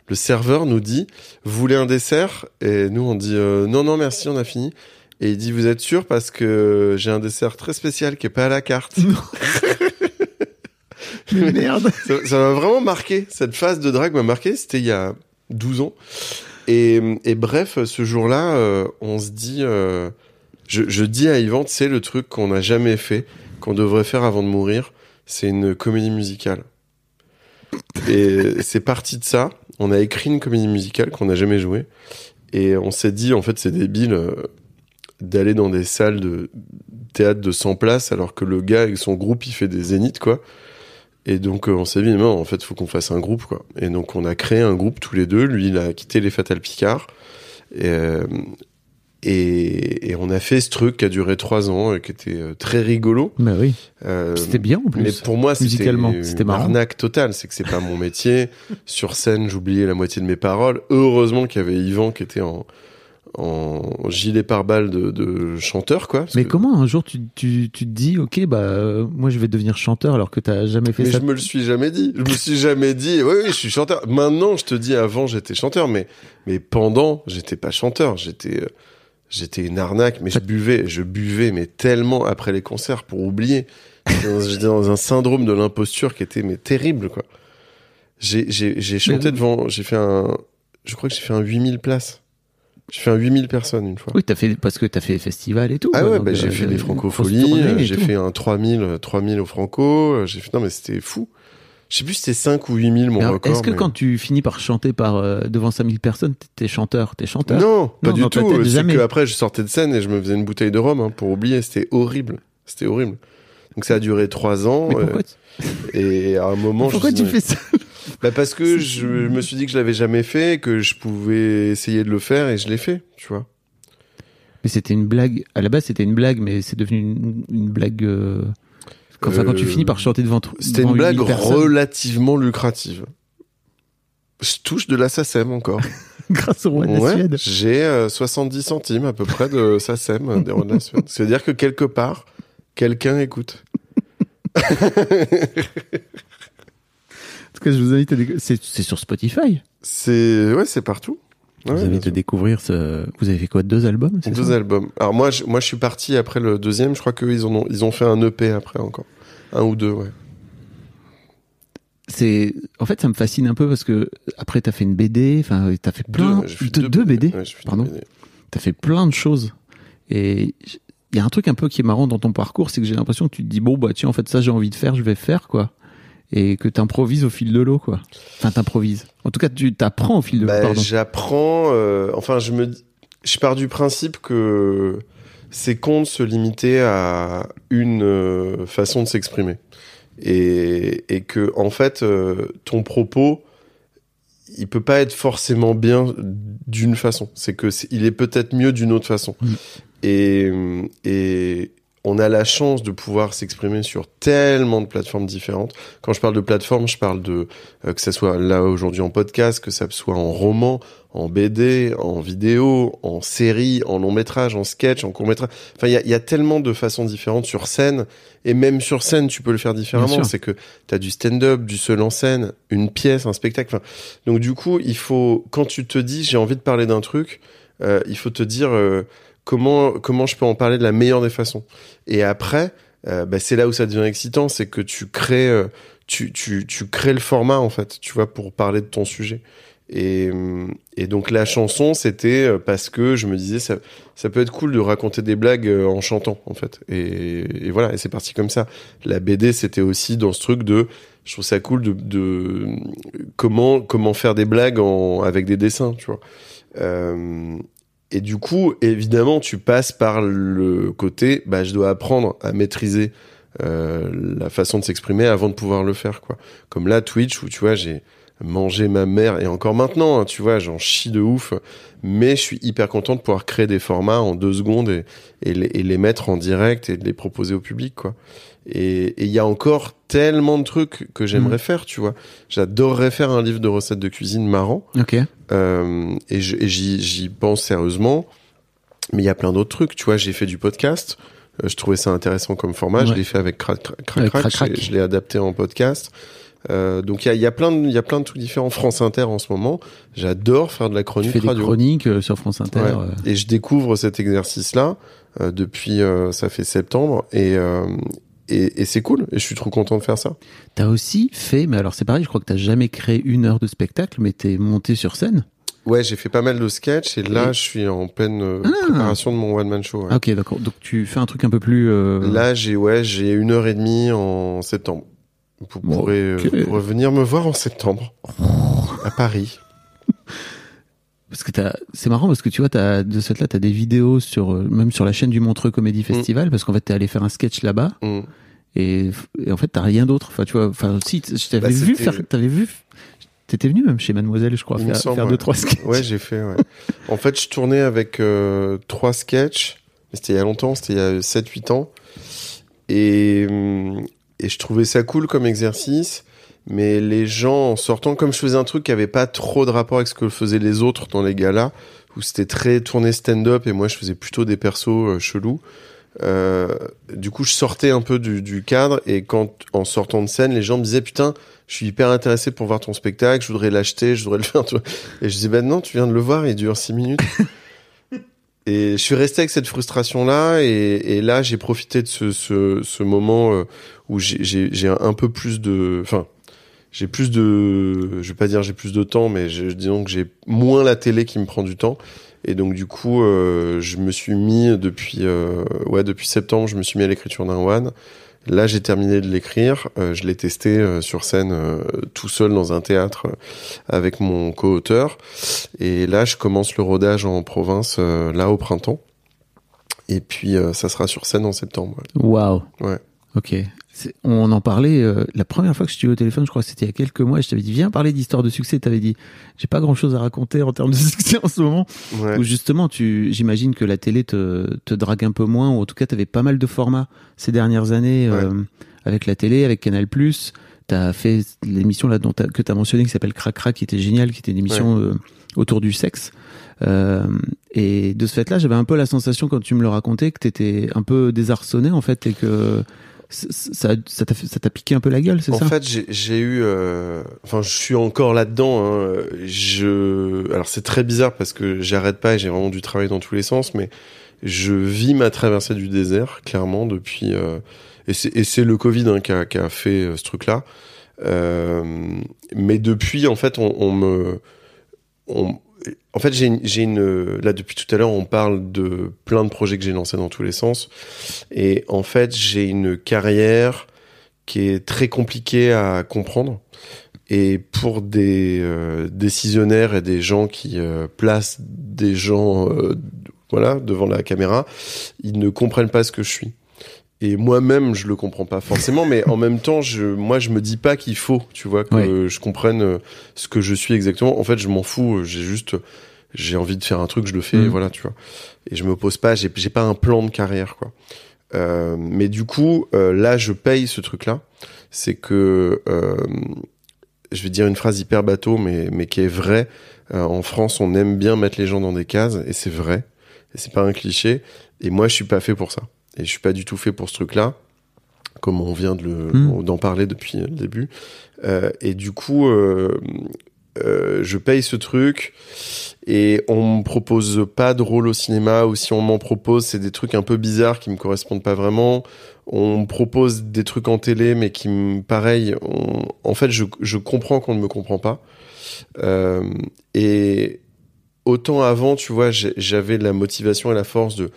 le serveur nous dit vous voulez un dessert? Et nous on dit euh, non non merci on a fini et il dit vous êtes sûr parce que j'ai un dessert très spécial qui est pas à la carte. Mais merde. ça ça m'a vraiment marqué. Cette phase de drague m'a marqué. C'était il y a 12 ans. Et, bref, ce jour-là, euh, on se dit, euh, je, je dis à Yvan, c'est le truc qu'on n'a jamais fait, qu'on devrait faire avant de mourir. C'est une comédie musicale. Et c'est parti de ça. On a écrit une comédie musicale qu'on n'a jamais jouée. Et on s'est dit, en fait, c'est débile euh, d'aller dans des salles de théâtre de 100 places alors que le gars avec son groupe, il fait des zéniths, quoi. Et donc, euh, on s'est dit, non, en fait, faut qu'on fasse un groupe, quoi. Et donc, on a créé un groupe tous les deux. Lui, il a quitté les Fatal Picard. Et, euh, et, et on a fait ce truc qui a duré trois ans et qui était euh, très rigolo. Bah oui. Euh, C'était bien en plus. mais pour moi, c'était une arnaque totale. C'est que c'est pas mon métier. Sur scène, j'oubliais la moitié de mes paroles. Heureusement qu'il y avait Yvan qui était en, en gilet pare-balles de, de chanteur, quoi. Mais que- comment un jour tu, tu, tu te dis, ok, bah euh, moi je vais devenir chanteur alors que t'as jamais fait Mais ça je me le suis jamais dit. Je me suis jamais dit, oui, oui, je suis chanteur. Maintenant, je te dis, avant, j'étais chanteur, mais, mais pendant, j'étais pas chanteur. J'étais, euh, j'étais une arnaque, mais je buvais, je buvais, mais tellement après les concerts pour oublier. J'étais dans- un syndrome de l'imposture qui était, mais terrible, quoi. J'ai, j'ai, j'ai chanté Mais- devant, j'ai fait un, je crois que j'ai fait un 8000 places. J'ai fait un 8000 personnes une fois. Oui, t'as fait parce que t'as fait les festivals et tout. Ah quoi, ouais, bah, j'ai euh, fait les grosse francopholies, euh, j'ai fait un 3000, euh, 3000 au franco, euh, j'ai fait, non mais c'était fou. Je sais plus si c'était 5 ou 8000 mon alors, record. Est-ce que mais- quand tu finis par chanter par euh, devant 5000 personnes, t'es chanteur, t'es chanteur? Non, pas Non, du tout. C'est que après je sortais de scène et je me faisais une bouteille de rhum hein, pour oublier. C'était horrible. C'était horrible. Donc ça a duré 3 ans. Mais pourquoi, euh, et à un moment, pourquoi je tu fais ça? Bah parce que je me suis dit que je l'avais jamais fait, que je pouvais essayer de le faire et je l'ai fait. Tu vois. Mais c'était une blague. À la base, c'était une blague, mais c'est devenu une, une blague. euh, Enfin, quand tu Euh, finis par chanter devant. C'était devant une blague 8000 personnes, relativement lucrative. Je touche de la SACEM encore. grâce au roi de la Ouais, Suède. j'ai euh, 70 centimes à peu près de SACEM euh, des rois de la Suède. C'est-à-dire que quelque part, quelqu'un écoute. Tout cas, je vous invite à déc- c'est sur Spotify. C'est ouais, c'est partout. je Ouais, vous invite à découvrir ce. Vous avez fait quoi Deux albums. Deux albums. Alors moi, je, moi, je suis parti après le deuxième. Je crois qu'eux, ils en ont, ils ont fait un EP après encore, un ou deux, ouais. C'est en fait, ça me fascine un peu parce que après, t'as fait une BD. Enfin, t'as fait plein. Deux, fait deux, deux BD. Ouais, fait deux Pardon. BD. T'as fait plein de choses. Et il y a un truc un peu qui est marrant dans ton parcours, c'est que j'ai l'impression que tu te dis bon bah tiens en fait ça j'ai envie de faire, je vais faire quoi. Et que t'improvises au fil de l'eau quoi. Enfin t'improvises. En tout cas tu t'apprends au fil de l'eau. Bah, Pardon. j'apprends. euh, enfin, je me, dis- je pars du principe que c'est con de se limiter à une euh, façon de s'exprimer, et, et que en fait, euh, ton propos, il peut pas être forcément bien d'une façon. C'est que c'est- il est peut-être mieux d'une autre façon. Mm. Et, et on a la chance de pouvoir s'exprimer sur tellement de plateformes différentes. Quand je parle de plateformes, je parle de euh, que ça soit là aujourd'hui en podcast, que ça soit en roman, en BD, en vidéo, en série, en long métrage, en sketch, en court métrage. Enfin, il y a, y a tellement de façons différentes sur scène, et même sur scène, tu peux le faire différemment. C'est que tu as du stand-up, du seul en scène, une pièce, un spectacle. Enfin, donc du coup, il faut quand tu te dis j'ai envie de parler d'un truc, euh, il faut te dire euh, comment comment je peux en parler de la meilleure des façons. Et après, euh, bah, c'est là où ça devient excitant, c'est que tu crées euh, tu, tu, tu crées le format en fait, tu vois, pour parler de ton sujet. Et, hum, et donc la chanson, c'était euh, parce que je me disais ça, ça peut être cool de raconter des blagues euh, en chantant en fait. Et, voilà, et c'est parti comme ça. La BD, c'était aussi dans ce truc de, je trouve ça cool de, comment comment faire des blagues avec des dessins, tu vois. Euh, et du coup, évidemment, tu passes par le côté, bah, je dois apprendre à maîtriser euh, la façon de s'exprimer avant de pouvoir le faire, quoi. Comme là, Twitch, où tu vois, j'ai mangé ma mère, et encore maintenant, hein, tu vois, j'en chie de ouf, mais je suis hyper content de pouvoir créer des formats en deux secondes et, les, et les mettre en direct et de les proposer au public, quoi. Et il y a encore tellement de trucs que j'aimerais Mhm. faire, tu vois. J'adorerais faire un livre de recettes de cuisine marrant. Ok. Euh, et j'y pense sérieusement. Mais il y a plein d'autres trucs. Tu vois, j'ai fait du podcast. Euh, je trouvais ça intéressant comme format. Je l'ai fait avec Crac Crac Crac. Je- l'ai adapté en podcast. Euh, donc il y a, il y a plein de il y a plein de trucs différents. France Inter en ce moment. J'adore faire de la Tu chronique fais des radio. chroniques euh, sur France Inter. Ouais. Et je découvre cet exercice-là euh, depuis ça fait septembre et et, et c'est cool. Et je suis trop content de faire ça. T'as aussi fait, mais alors c'est pareil, je crois que t'as jamais créé une heure de spectacle, mais t'es monté sur scène. Ouais, j'ai fait pas mal de sketchs et là Et- je suis en pleine euh, Ah. préparation de mon one man show. ouais. Ok, d'accord. Donc tu fais un truc un peu plus. euh, Là, j'ai ouais, j'ai une heure et demie en septembre. Vous Bon, pourrez, euh, ok. vous pourrez venir me voir en septembre à Paris. Parce que t'as, c'est marrant parce que tu vois, t'as, de cette là, t'as des vidéos sur, euh, même sur la chaîne du Montreux Comédie Festival, parce qu'en fait, t'es allé faire un sketch là-bas, Mm. et, et en fait, t'as rien d'autre. Enfin, tu vois, enfin, si, je t'avais Bah, vu faire, t'avais vu, t'étais venu même chez Mademoiselle, je crois, faire, semble, faire ouais. deux, trois sketchs. Ouais, j'ai fait. Ouais. en fait, je tournais avec euh, trois sketchs. mais C'était il y a longtemps, c'était il y a 7-8 ans. Et, hum, et je trouvais ça cool comme exercice. Mais les gens, en sortant, comme je faisais un truc qui avait pas trop de rapport avec ce que faisaient les autres dans les galas, où c'était très tourné stand-up et moi je faisais plutôt des persos euh, chelous. Euh, du coup, je sortais un peu du, du cadre et quand en sortant de scène, les gens me disaient putain, je suis hyper intéressé pour voir ton spectacle, je voudrais l'acheter, je voudrais le faire. Et je disais ben non, tu viens de le voir, il dure six minutes. et je suis resté avec cette frustration là et, et là j'ai profité de ce, ce, ce moment euh, où j'ai un peu plus de, enfin j'ai plus de, je vais pas dire j'ai plus de temps, mais je, disons que j'ai moins la télé qui me prend du temps. Et donc du coup, euh, je me suis mis depuis, euh, ouais, depuis septembre, je me suis mis à l'écriture d'un one. Là, j'ai terminé de l'écrire. euh, je l'ai testé euh, sur scène euh, tout seul dans un théâtre euh, avec mon co-auteur. Et là, je commence le rodage en province euh, là au printemps. Et puis, euh, ça sera sur scène en septembre. Waouh. Ouais. Ok. On en parlait euh, la première fois que je eu au téléphone, je crois que c'était il y a quelques mois. et Je t'avais dit viens parler d'histoire de succès. T'avais dit j'ai pas grand chose à raconter en termes de succès en ce moment. Ouais. Ou justement, tu, j'imagine que la télé te, te drague un peu moins, ou en tout cas, tu avais pas mal de formats ces dernières années euh, avec la télé, avec Canal+. Tu as fait l'émission là dont t'as- que tu as mentionné qui s'appelle Crac Crac, qui était géniale, qui était une émission euh, autour du sexe. Euh, et de ce fait-là, j'avais un peu la sensation quand tu me le racontais que tu étais un peu désarçonné en fait et que ça ça t'a ça t'a piqué un peu la gueule, c'est En ça? fait, j'ai- j'ai eu, euh, enfin, je suis encore là-dedans. Hein. Je, alors c'est très bizarre parce que j'arrête pas et j'ai vraiment du travail dans tous les sens, mais je vis ma traversée du désert clairement depuis. euh, et c'est et c'est le Covid hein, qui, a, qui a fait euh, ce truc-là. Euh, mais depuis, en fait, on, on me, on, en fait, j'ai une, là depuis tout à l'heure, on parle de plein de projets que j'ai lancés dans tous les sens, et en fait, j'ai une carrière qui est très compliquée à comprendre. Et pour des euh, décisionnaires et des gens qui euh, placent des gens, euh, voilà, devant la caméra, ils ne comprennent pas ce que je suis. Et moi-même, je le comprends pas forcément, mais en même temps, je, moi, je me dis pas qu'il faut, tu vois, que je comprenne euh, ce que je suis exactement. En fait, je m'en fous. J'ai juste, j'ai envie de faire un truc, je le fais, et voilà, tu vois. Et je me pose pas, j'ai, j'ai pas un plan de carrière, quoi. Euh, mais du coup, euh, là, je paye ce truc-là. C'est que, euh, je vais dire une phrase hyper bateau, mais, mais qui est vraie. Euh, en France, on aime bien mettre les gens dans des cases, et c'est vrai. Et c'est pas un cliché. Et moi, je suis pas fait pour ça. Et je suis pas du tout fait pour ce truc-là, comme on vient de le, Mm. d'en parler depuis le début. Euh, et du coup, euh, euh, je paye ce truc et on me propose pas de rôle au cinéma ou si on m'en propose, c'est des trucs un peu bizarres qui me correspondent pas vraiment. On me propose des trucs en télé, mais qui me, pareil, on- en fait, je, je comprends qu'on ne me comprend pas. Et autant avant, tu vois, j'avais la motivation et la force de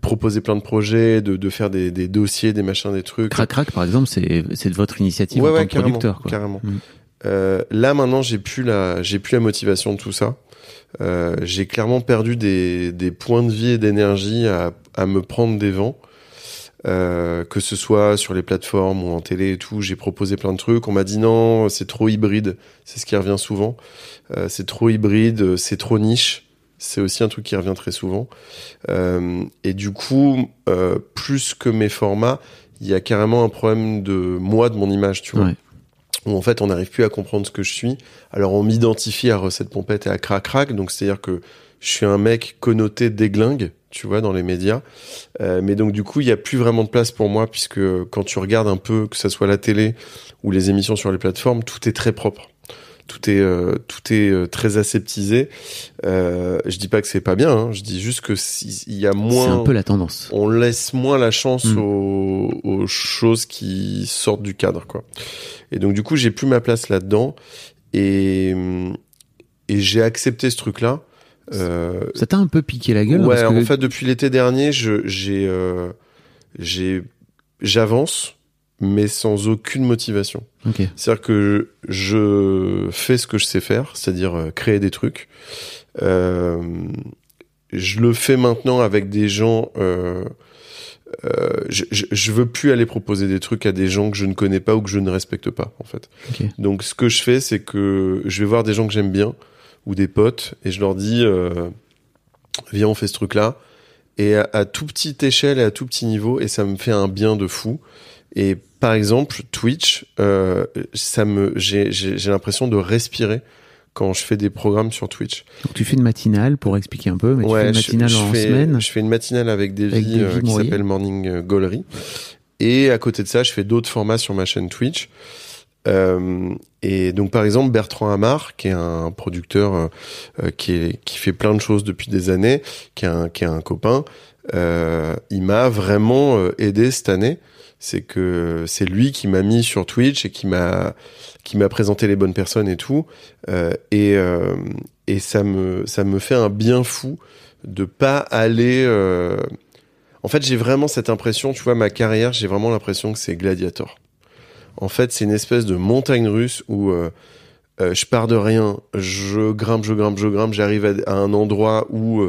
proposer plein de projets, de, de faire des, des dossiers, des machins, des trucs. Crac Crac, par exemple, c'est c'est de votre initiative Ouais, en ouais, tant que carrément, producteur. Quoi. carrément. Mm. Euh, là maintenant, j'ai plus la, j'ai plus la motivation de tout ça. Euh, j'ai clairement perdu des, des points de vie et d'énergie à, à me prendre des vents. Euh, que ce soit sur les plateformes ou en télé et tout, j'ai proposé plein de trucs. On m'a dit non, c'est trop hybride. C'est ce qui revient souvent. Euh, c'est trop hybride, c'est trop niche. C'est aussi un truc qui revient très souvent. Euh, et du coup, euh, plus que mes formats, il y a carrément un problème de moi, de mon image, tu vois Ouais. où en fait on n'arrive plus à comprendre ce que je suis. Alors on m'identifie à Recette Pompette et à Crac Crac, donc c'est-à-dire que je suis un mec connoté déglingue, tu vois, dans les médias. Euh, mais donc du coup, il y a plus vraiment de place pour moi puisque quand tu regardes un peu, que ça soit la télé ou les émissions sur les plateformes, tout est très propre. Tout est euh, tout est euh, très aseptisé. Euh, je dis pas que c'est pas bien, hein, je dis juste que si- il y a C'est moins un peu la tendance. on laisse moins la chance Mm. aux, aux choses qui sortent du cadre, quoi. Et donc, du coup, j'ai plus ma place là-dedans. Et, et j'ai accepté ce truc-là. Euh, Ça t'a un peu piqué la gueule ouais, parce que en fait, depuis l'été dernier, je, j'ai, euh, j'ai, j'avance, mais sans aucune motivation. Ok. C'est-à-dire que je fais ce que je sais faire, c'est-à-dire euh, créer des trucs. Euh, je le fais maintenant avec des gens. Euh, euh, je, je, je veux plus aller proposer des trucs à des gens que je ne connais pas ou que je ne respecte pas, en fait. Ok. Donc, ce que je fais, c'est que je vais voir des gens que j'aime bien ou des potes et je leur dis euh, viens, on fait ce truc-là. Et à, à tout petite échelle et à tout petit niveau, et ça me fait un bien de fou. Et par exemple, Twitch, euh, ça me, j'ai, l'impression de respirer quand je fais des programmes sur Twitch. Donc tu fais une matinale pour expliquer un peu, mais tu Ouais, fais une matinale je en fais- semaine. Je fais une matinale avec Davy, Avec Davy euh, qui s'appelle Morning euh, Gollery. Et à côté de ça, je fais d'autres formats sur ma chaîne Twitch. Euh, et donc par exemple Bertrand Hamar, qui est un producteur euh, qui, est, qui fait plein de choses depuis des années, qui est un, qui est un copain, euh, il m'a vraiment aidé cette année. C'est que c'est lui qui m'a mis sur Twitch et qui m'a qui m'a présenté les bonnes personnes et tout. Euh, et euh, et ça me ça me fait un bien fou de pas aller. euh, En fait, j'ai vraiment cette impression. Tu vois, ma carrière, j'ai vraiment l'impression que c'est Gladiator. En fait, c'est une espèce de montagne russe où je pars de rien, je grimpe, je grimpe, je grimpe, j'arrive à, un endroit où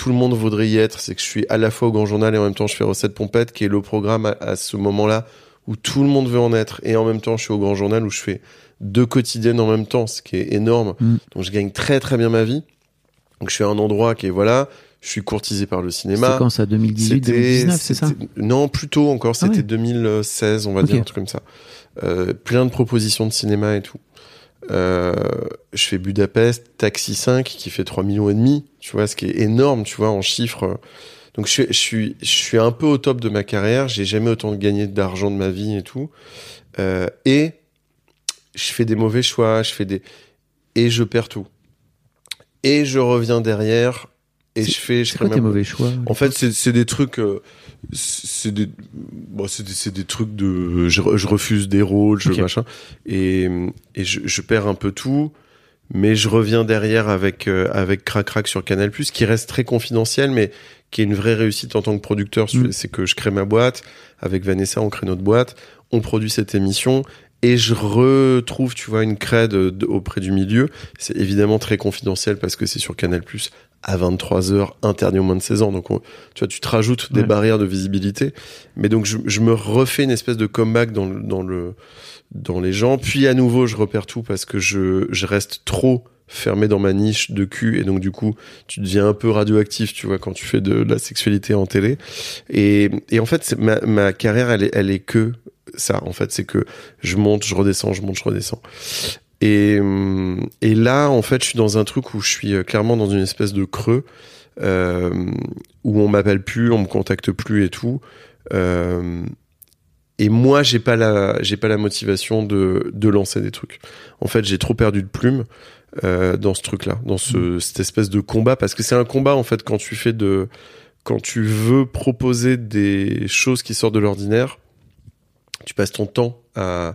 tout le monde voudrait y être. C'est que je suis à la fois au Grand Journal et en même temps je fais Recette Pompette, qui est le programme à, à ce moment-là où tout le monde veut en être. Et en même temps, je suis au Grand Journal où je fais deux quotidiennes en même temps, ce qui est énorme. Mm. Donc je gagne très très bien ma vie. Donc je suis à un endroit qui est voilà, je suis courtisé par le cinéma. C'était quand ça 2018, 2019, c'est ça Non, plutôt encore, Ah c'était ouais. 2016, on va dire, un truc comme ça. Euh, plein de propositions de cinéma et tout. Euh, je fais Budapest, Taxi 5, qui fait 3 millions et demi, tu vois, ce qui est énorme, tu vois, en chiffres. Donc je, suis- je suis, un peu au top de ma carrière, j'ai jamais autant gagné d'argent de ma vie et tout. Euh, et je fais des mauvais choix, je fais des... Et je perds tout. Et je reviens derrière, et je fais... je C'est quoi tes ma- mauvais choix en fait, c'est des trucs, euh, c'est des, bon, c'est des, c'est des trucs de, je, re- je refuse des rôles, je Ok. machin, et, et je, je perds un peu tout, mais je reviens derrière avec euh, avec Crac Crac sur Canal+, qui reste très confidentiel, mais qui est une vraie réussite en tant que producteur. Mm. C'est que je crée ma boîte avec Vanessa, on crée notre boîte, on produit cette émission. Et je retrouve, tu vois, une crède de- auprès du milieu. C'est évidemment très confidentiel parce que c'est sur Canal+, à 23 heures, interdit aux moins de 16 ans. Donc, on- tu vois, tu te rajoutes des Ouais. barrières de visibilité. Mais donc, je, je me refais une espèce de comeback dans le, dans le, dans les gens. Puis, à nouveau, je repère tout parce que je, je reste trop fermé dans ma niche de cul et donc du coup tu deviens un peu radioactif tu vois quand tu fais de la sexualité en télé et, et en fait c'est- ma, ma carrière elle est, elle est que ça en fait c'est que je monte je redescends je monte je redescends et, hum, et là en fait je suis dans un truc où je suis euh, clairement dans une espèce de creux euh, où on m'appelle plus on me contacte plus et tout euh, et moi j'ai pas la j'ai pas la motivation de de lancer des trucs. En fait j'ai trop perdu de plume euh, dans ce truc là dans ce cette espèce de combat parce que c'est un combat en fait quand tu fais de quand tu veux proposer des choses qui sortent de l'ordinaire tu passes ton temps à,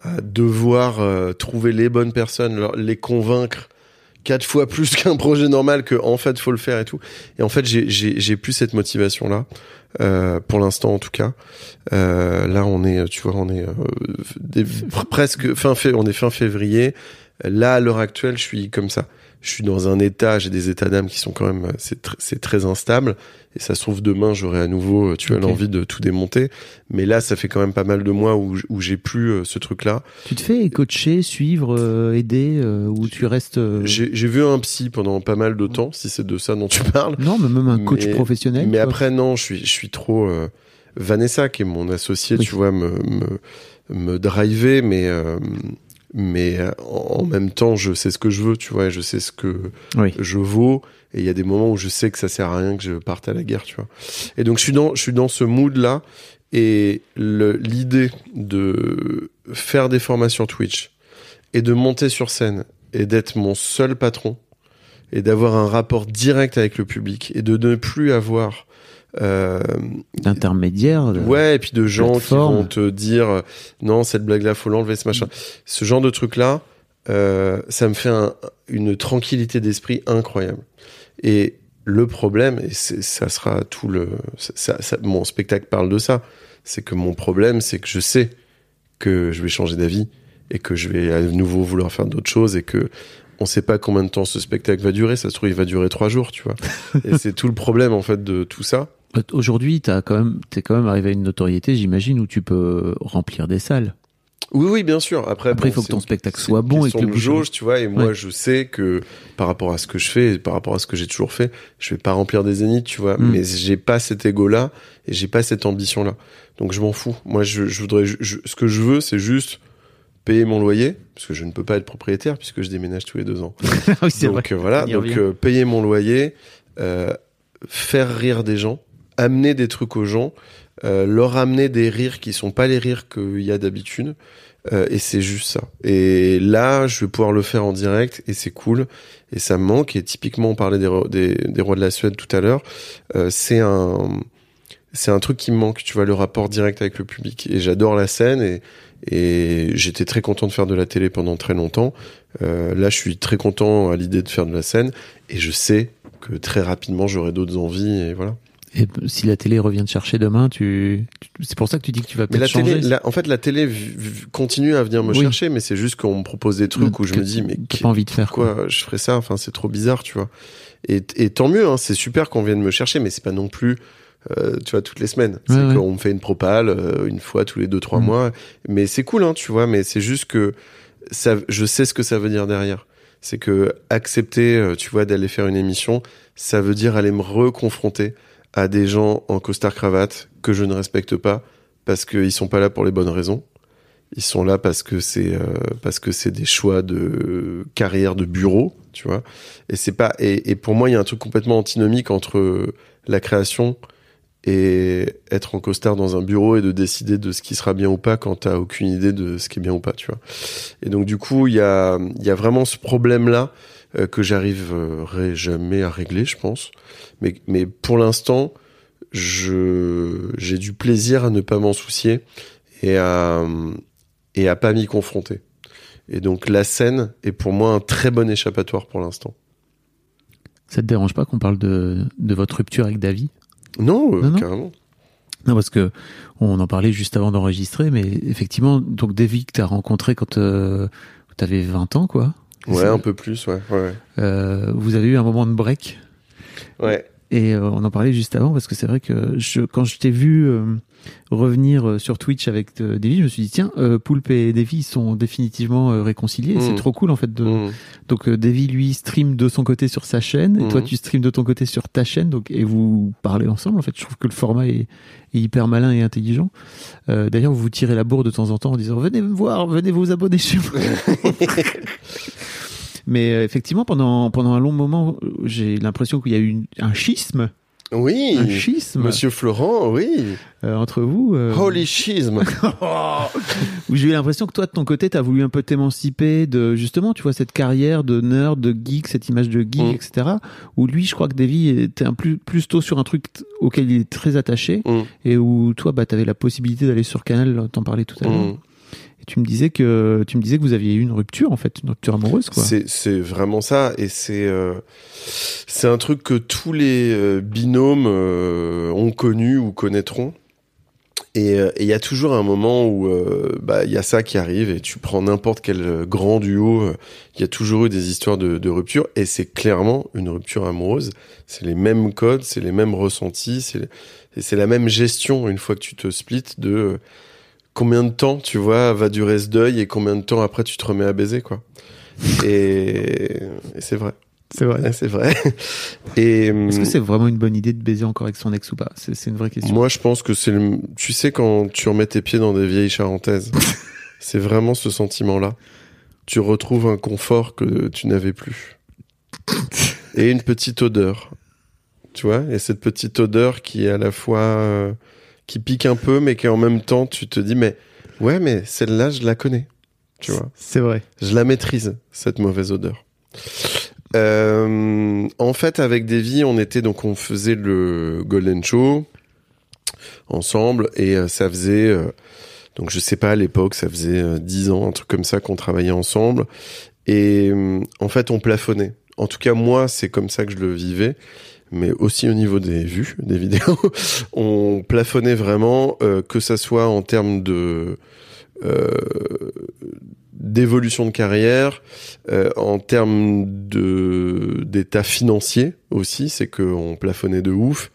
à devoir euh, trouver les bonnes personnes les convaincre quatre fois plus qu'un projet normal que en fait faut le faire et tout. Et en fait j'ai plus cette motivation là euh, pour l'instant en tout cas. Euh, là on est tu vois on est euh, presque fin on est fin février. Là à l'heure actuelle je suis comme ça je suis dans un état j'ai des états d'âme qui sont quand même c'est tr- c'est très instable et ça se trouve demain j'aurai à nouveau tu vois Ok. l'envie de tout démonter mais là ça fait quand même pas mal de mois où où j'ai plus euh, ce truc là Tu te fais coacher, suivre, euh, aider, euh, ou tu restes... euh, j'ai vu un psy pendant pas mal de temps si c'est de ça dont tu parles Non, mais même un coach Mais- professionnel. Mais tu après, non, je suis, je suis trop. euh, Vanessa, qui est mon associé, Oui. tu vois, me, me, me driver, mais, euh, mais euh, en même temps, je sais ce que je veux, tu vois, et je sais ce que Oui. je vaux. Et il y a des moments où je sais que ça sert à rien que je parte à la guerre, tu vois. Et donc, je suis dans, je suis dans ce mood-là. Et le- l'idée de faire des formats sur Twitch et de monter sur scène et d'être mon seul patron et d'avoir un rapport direct avec le public et de ne plus avoir euh, D'intermédiaire. de- ouais et puis de gens plateforme. qui vont te dire euh, non cette blague là faut l'enlever ce machin ce genre de truc là euh, ça me fait un- une tranquillité d'esprit incroyable et le problème et ça sera tout le ça, ça- ça- mon spectacle parle de ça c'est que mon problème c'est que je sais que je vais changer d'avis et que je vais à nouveau vouloir faire d'autres choses et que on sait pas combien de temps ce spectacle va durer ça se trouve il va durer trois jours tu vois et c'est tout le problème en fait de tout ça Aujourd'hui, t'as quand même, t'es quand même arrivé à une notoriété, j'imagine, où tu peux remplir des salles. Oui, oui, bien sûr. Après, Après, bon, il faut que ton spectacle soit bon et que le jauge, tu vois. Et moi, Ouais. je sais que par rapport à ce que je fais, par rapport à ce que j'ai toujours fait, je vais pas remplir des zéniths, tu vois. Mm. Mais j'ai pas cet ego-là et j'ai pas cette ambition-là. Donc, je m'en fous. Moi, je, je voudrais, je- je- ce que je veux, c'est juste payer mon loyer, parce que je ne peux pas être propriétaire puisque je déménage tous les deux ans. oui, c'est vrai. Donc euh, voilà, donc euh, payer mon loyer, euh, faire rire des gens, amener des trucs aux gens, euh, leur amener des rires qui sont pas les rires qu'il y a d'habitude. euh, et c'est juste ça. Et là, je vais pouvoir le faire en direct et c'est cool. Et ça me manque. Et typiquement, on parlait des, des, rois de la Suède tout à l'heure. Euh, c'est un, c'est un truc qui me manque. Tu vois, le rapport direct avec le public. Et j'adore la scène et, et j'étais très content de faire de la télé pendant très longtemps. Là, je suis très content à l'idée de faire de la scène et je sais que très rapidement j'aurai d'autres envies et voilà. Et si la télé revient te chercher demain, tu, c'est pour ça que tu dis que tu vas peut-être télé, changer. la- en fait, la télé continue à venir me Oui. chercher, mais c'est juste qu'on me propose des trucs où je me dis mais t'as qu- pas envie de faire quoi. je ferais ça? Enfin, c'est trop bizarre, tu vois. Et, et tant mieux, hein, c'est super qu'on vienne me chercher, mais c'est pas non plus. euh, tu vois toutes les semaines c'est Ouais, ouais. qu'on me fait une propale euh, une fois tous les deux trois Mm. mois mais c'est cool hein tu vois mais c'est juste que ça je sais ce que ça veut dire derrière c'est que accepter euh, tu vois d'aller faire une émission ça veut dire aller me reconfronter à des gens en costard cravate que je ne respecte pas parce qu'ils sont pas là pour les bonnes raisons. Ils sont là parce que c'est euh, parce que c'est des choix de carrière de bureau tu vois. Et c'est pas et, et pour moi il y a un truc complètement antinomique entre la création et être en costard dans un bureau et de décider de ce qui sera bien ou pas quand t'as aucune idée de ce qui est bien ou pas tu vois. Et donc du coup il y a il y a vraiment ce problème là que j'arriverai jamais à régler je pense mais mais pour l'instant je j'ai du plaisir à ne pas m'en soucier et à et à pas m'y confronter. Et donc la scène est pour moi un très bon échappatoire pour l'instant. Ça te dérange pas qu'on parle de, de votre rupture avec Davy? Non, euh, Non, non. carrément. Non, parce que on en parlait juste avant d'enregistrer, mais effectivement, donc Davy que t'as rencontré quand euh, t'avais 20 ans, quoi. Ouais, un peu plus, ouais. Ouais. Euh, vous avez eu un moment de break? Ouais. et euh, on en parlait juste avant parce que c'est vrai que je, quand je t'ai vu euh, revenir sur Twitch avec Davy, je me suis dit tiens, Poulpe et Davy ils sont définitivement réconciliés. C'est Mm. trop cool en fait. De... Mm. Donc Davy lui stream de son côté sur sa chaîne et toi tu stream de ton côté sur ta chaîne. Donc et vous parlez ensemble. En fait, je trouve que le format est, est hyper malin et intelligent. D'ailleurs, vous vous tirez la bourre de temps en temps en disant venez me voir, venez vous abonner chez moi. Mais euh, effectivement, pendant pendant un long moment, j'ai l'impression qu'il y a eu une- un schisme, Oui. un schisme Monsieur Florent, oui. euh, entre vous. euh, Holy schism. où j'ai eu l'impression que toi, de ton côté, t'as voulu un peu t'émanciper de justement, tu vois, cette carrière de nerd, de geek, cette image de geek, Mm. etc. Où lui, je crois que Davy était un plus plus tôt sur un truc auquel il est très attaché Mm. et où toi, bah, t'avais la possibilité d'aller sur Canal, t'en parlais tout à l'heure. Mm. Et tu me disais que tu me disais que vous aviez eu une rupture en fait, une rupture amoureuse quoi. C'est vraiment ça et c'est euh, c'est un truc que tous les euh, binômes euh, ont connu ou connaîtront. Et il y a toujours un moment où bah il y a ça qui arrive et tu prends n'importe quel grand duo, il y a toujours eu des histoires de, de rupture et c'est clairement une rupture amoureuse. C'est les mêmes codes, c'est les mêmes ressentis, c'est la même gestion une fois que tu te splits de combien de temps tu vois va durer ce deuil et combien de temps après tu te remets à baiser quoi. Et, et c'est vrai. C'est vrai. Ouais, c'est vrai. Et Est-ce que c'est vraiment une bonne idée de baiser encore avec son ex ou pas? C'est c'est une vraie question. moi, je pense que c'est le. Tu sais quand tu remets tes pieds dans des vieilles charentaises, c'est vraiment ce sentiment-là. Tu retrouves un confort que tu n'avais plus et une petite odeur. Tu vois, et cette petite odeur qui est à la fois euh, qui pique un peu, mais qui en même temps, tu te dis mais ouais, mais celle-là, je la connais. Tu vois. C'est vrai. Je la maîtrise, cette mauvaise odeur. Euh, en fait, avec Davy, on était donc on faisait le Golden Show ensemble et euh, ça faisait euh, donc je sais pas à l'époque, ça faisait 10 ans, un truc comme ça qu'on travaillait ensemble et en fait on plafonnait. En tout cas moi, c'est comme ça que je le vivais. Mais aussi au niveau des vues, des vidéos, on plafonnait vraiment, euh, que ça soit en termes de euh, d'évolution de carrière, euh, en termes de d'état financier aussi, c'est qu'on plafonnait de ouf.